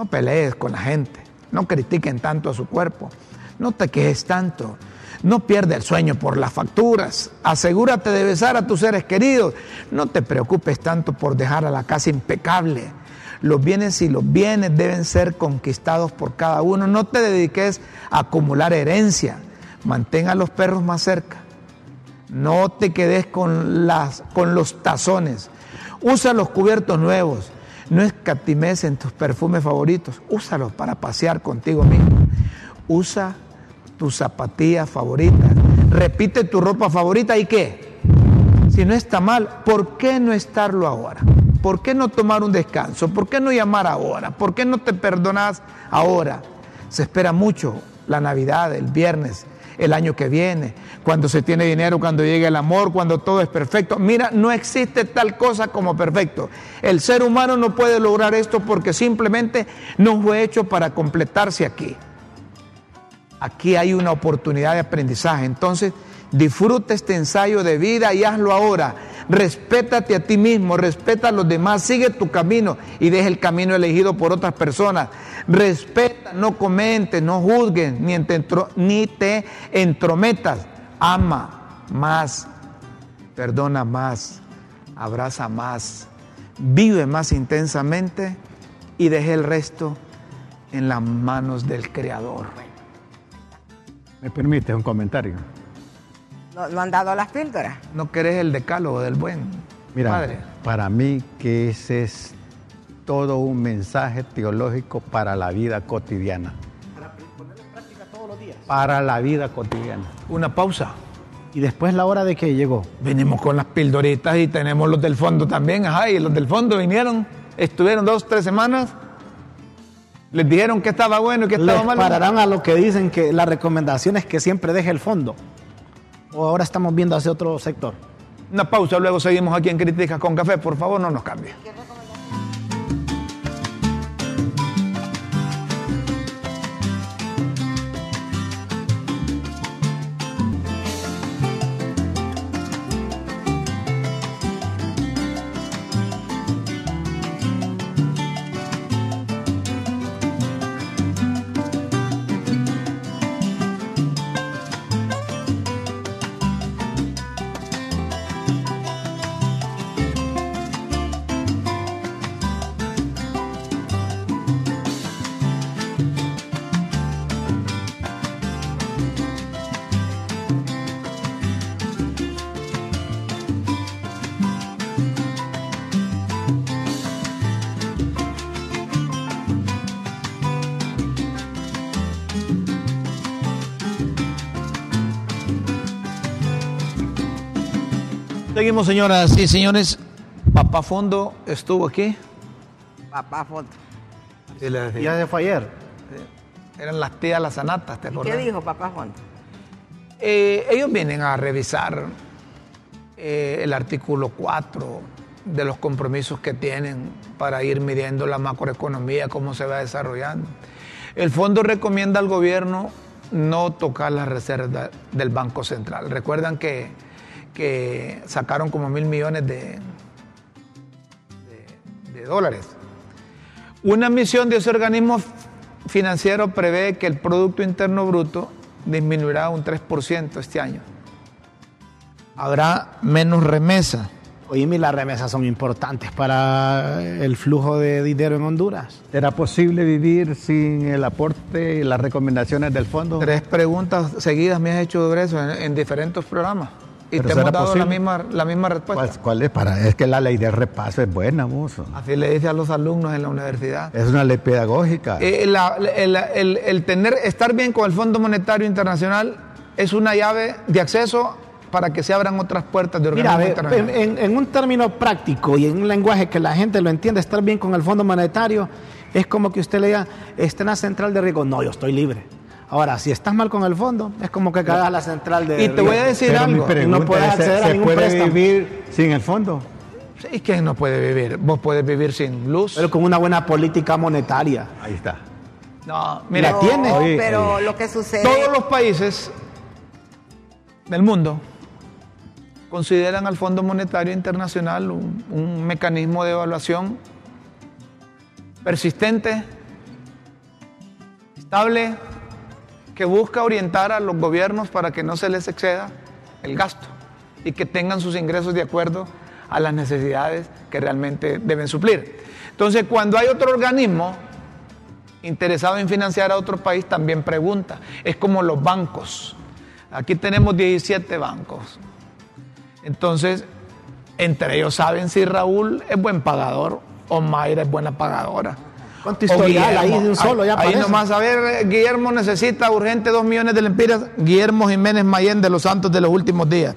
No pelees con la gente, no critiquen tanto a su cuerpo, no te quejes tanto, No pierda el sueño por las facturas. Asegúrate de besar a tus seres queridos. No te preocupes tanto por dejar a la casa impecable. Los bienes y los bienes deben ser conquistados por cada uno. No te dediques a acumular herencia. Mantén a los perros más cerca. No te quedes con, las, con los tazones. Usa los cubiertos nuevos. No escatimes en tus perfumes favoritos. Úsalos para pasear contigo mismo. Usa tus zapatillas favoritas. Repite tu ropa favorita y qué. Si no está mal, ¿por qué no estarlo ahora? ¿Por qué no tomar un descanso? ¿Por qué no llamar ahora? ¿Por qué no te perdonas ahora? Se espera mucho la Navidad, el viernes, el año que viene, cuando se tiene dinero, cuando llega el amor, cuando todo es perfecto. Mira, no existe tal cosa como perfecto. El ser humano no puede lograr esto porque simplemente no fue hecho para completarse aquí. Aquí hay una oportunidad de aprendizaje. Entonces, disfruta este ensayo de vida y hazlo ahora. Respétate a ti mismo, respeta a los demás, sigue tu camino y deja el camino elegido por otras personas. Respeta, no comentes, no juzgues, ni te, ni te entrometas. Ama más, perdona más, abraza más, vive más intensamente y deje el resto en las manos del Creador. ¿Me permite un comentario? ¿Lo, han dado las píldoras? ¿No querés el decálogo del buen Mira, padre? para mí que ese es todo un mensaje teológico para la vida cotidiana. Para ponerlo en práctica todos los días. Para la vida cotidiana. Una pausa. ¿Y después la hora de que llegó? Venimos con las pildoritas y tenemos los del fondo también. Ajá, y los del fondo vinieron, estuvieron dos, tres semanas. Les dijeron que estaba bueno y que estaba Les malo. pararán a lo que dicen que la recomendación es que siempre deje el fondo. O ahora estamos viendo hacia otro sector. Una pausa, luego seguimos aquí en Críticas con Café. Por favor, no nos cambie. Seguimos, señoras y señores. Papá Fondo estuvo aquí. Papá decía. Ya se fue ayer. Eran las tías las anatas, ¿te qué dijo papá fondo? Eh, ellos vienen a revisar eh, el artículo 4 de los compromisos que tienen para ir midiendo la macroeconomía, cómo se va desarrollando. El fondo recomienda al gobierno no tocar las reservas del Banco Central. Recuerdan que, que sacaron como mil millones de, de- de dólares. Una misión de ese organismo financiero prevé que el Producto Interno Bruto disminuirá un 3% este año. Habrá menos remesa. Oye, y las remesas son importantes para el flujo de dinero en Honduras. ¿Será posible vivir sin el aporte y las recomendaciones del fondo? Tres preguntas seguidas me has hecho sobre eso en, en diferentes programas. Y Pero te hemos ¿será dado la misma, la misma respuesta. ¿Cuál, cuál es? Para, es que la ley de repaso es buena, mozo. Así le dice a los alumnos en la universidad. Es una ley pedagógica. Eh, la- el, el- el tener, estar bien con el Fondo Monetario Internacional es una llave de acceso para que se abran otras puertas de Mira, organismos ve, en, internacionales. en- en un término práctico y en un lenguaje que la gente lo entiende, estar bien con el Fondo Monetario es como que usted le diga, está en la central de riesgo. No, yo estoy libre. Ahora, si estás mal con el fondo, es como que cagas la central de Y te voy a decir Pero algo. pregunta no puedes es, acceder a ¿se ningún puede préstamo. vivir sin el fondo? Sí, ¿quién no puede vivir? Vos podés vivir sin luz. Pero con una buena política monetaria. Ahí está. no, mira, La tiene. No, Oye, pero lo que sucede. todos los países del mundo consideran al Fondo Monetario Internacional un, un mecanismo de evaluación persistente, estable, que busca orientar a los gobiernos para que no se les exceda el gasto y que tengan sus ingresos de acuerdo a las necesidades que realmente deben suplir. Entonces, cuando hay otro organismo interesado en financiar a otro país, también pregunta. Es como los bancos. Aquí tenemos 17 bancos. Entonces, entre ellos saben si Raúl es buen pagador o Mayra es buena pagadora. ¿Cuánto historial ahí de un solo? Ya ahí nomás, a ver, Guillermo necesita urgente dos millones de lempiras. Guillermo Jiménez Mayén de los Santos de los últimos días.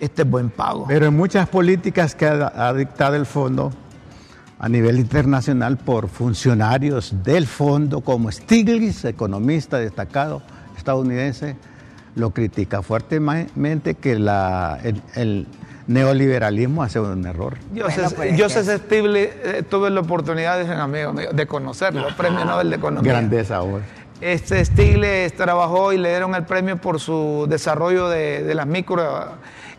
Este es buen pago. Pero en muchas políticas que ha, ha dictado el fondo a nivel internacional por funcionarios del fondo, como Stiglitz, economista destacado estadounidense, lo critica fuertemente que la, el, el neoliberalismo hace un error. Joseph, pues, Joseph que- Stiglitz, eh, tuve la oportunidad, dicen amigo mío, de conocerlo, premio Nobel de Economía. Grandeza hoy. Este Stiglitz trabajó y le dieron el premio por su desarrollo de, de las micro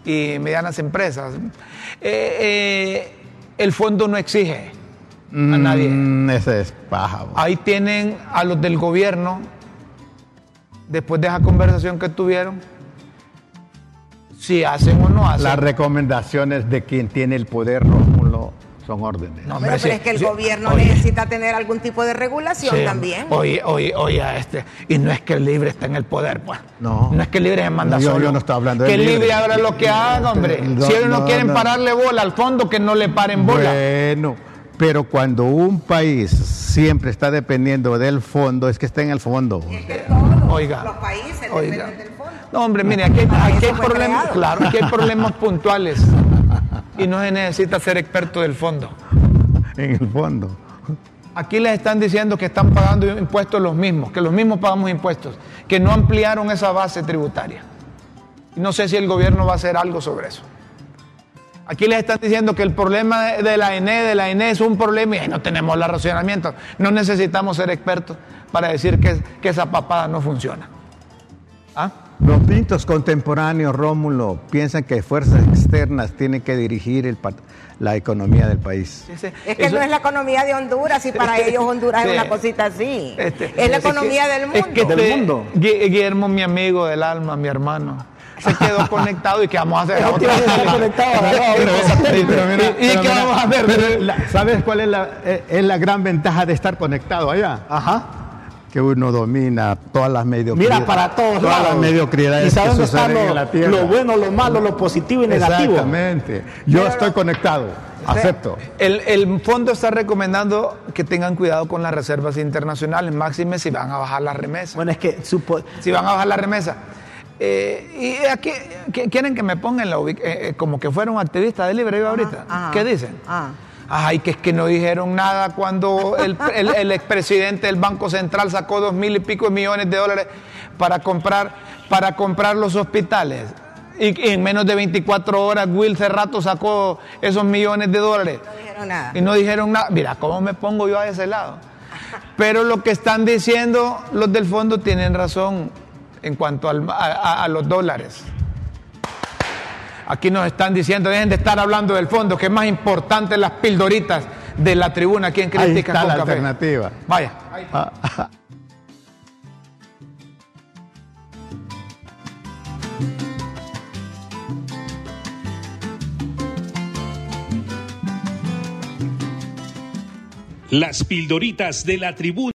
y medianas empresas. Eh, eh, el fondo no exige a nadie. Mm, ese es paja. Ahí tienen a los del gobierno, después de esa conversación que tuvieron, si hacen o no hacen. Las recomendaciones de quien tiene el poder, Rómulo, son órdenes. No, hombre, pero sí, es que el sí, gobierno oye. necesita tener algún tipo de regulación Sí, también. Oye, oye, oye, a este. Y no es que el libre esté en el poder, pues. No. No es que el libre se manda yo- solo. yo no estoy hablando de Que el libre. libre haga lo que haga, hombre. No, si ellos no, no, quieren no. pararle bola al fondo, que no le paren bola. Bueno, pero cuando un país siempre está dependiendo del fondo, es que está en el fondo. Oiga. Los países Oiga. dependen del fondo. No, hombre, mire, aquí, aquí hay problemas, claro, aquí hay problemas puntuales. Y no se necesita ser experto del fondo. En el fondo. Aquí les están diciendo que están pagando impuestos los mismos, que los mismos pagamos impuestos, que no ampliaron esa base tributaria. Y no sé si el gobierno va a hacer algo sobre eso. Aquí les están diciendo que el problema de la ENE, de la ENE es un problema y ahí no tenemos el racionamiento. No necesitamos ser expertos para decir que, que esa papada no funciona. ¿Ah? Los pintos contemporáneos, Rómulo, piensan que fuerzas externas tienen que dirigir el la economía del país. Es que eso- no es la economía de Honduras y para ellos Honduras Sí. es una cosita así. Este, es la que- economía del mundo. Es que Del este- mundo. Gui- Guillermo, mi amigo del alma, mi hermano, se quedó conectado y ¿qué vamos a hacer? Pero que mira, ¿Y, mira, vamos a hacer? ¿Sabes cuál es la, eh, es la gran ventaja de estar conectado allá? Ajá. Que uno domina todas las mediocridades. Mira para todos Todas lados. las mediocridades y sabe que dónde está lo, en la tierra. lo bueno, lo malo, lo positivo y negativo. Exactamente. Yo estoy conectado. Acepto. El, el fondo está recomendando que tengan cuidado con las reservas internacionales, máxime si van a bajar las remesas. Bueno, es que supo- si van a bajar la remesa. Eh, y aquí quieren que me pongan la ubic- eh, eh, como que fuera un activista de libre ahorita. ajá. ¿Qué dicen? Ah. Ay, que es que no dijeron nada cuando el, el- el expresidente del Banco Central sacó dos mil y pico de millones de dólares para comprar, para comprar los hospitales. Y, y en menos de 24 horas Will Cerrato sacó esos millones de dólares. No dijeron nada. Y no dijeron nada. Mira, ¿cómo me pongo yo a ese lado? Pero lo que están diciendo los del fondo tienen razón en cuanto al- a, a- a los dólares. Aquí nos están diciendo, dejen de estar hablando del fondo, que es más importante las pildoritas de la tribuna aquí en Ahí Crítica está con la Café. alternativa. Vaya. Ah, Las pildoritas de la tribuna.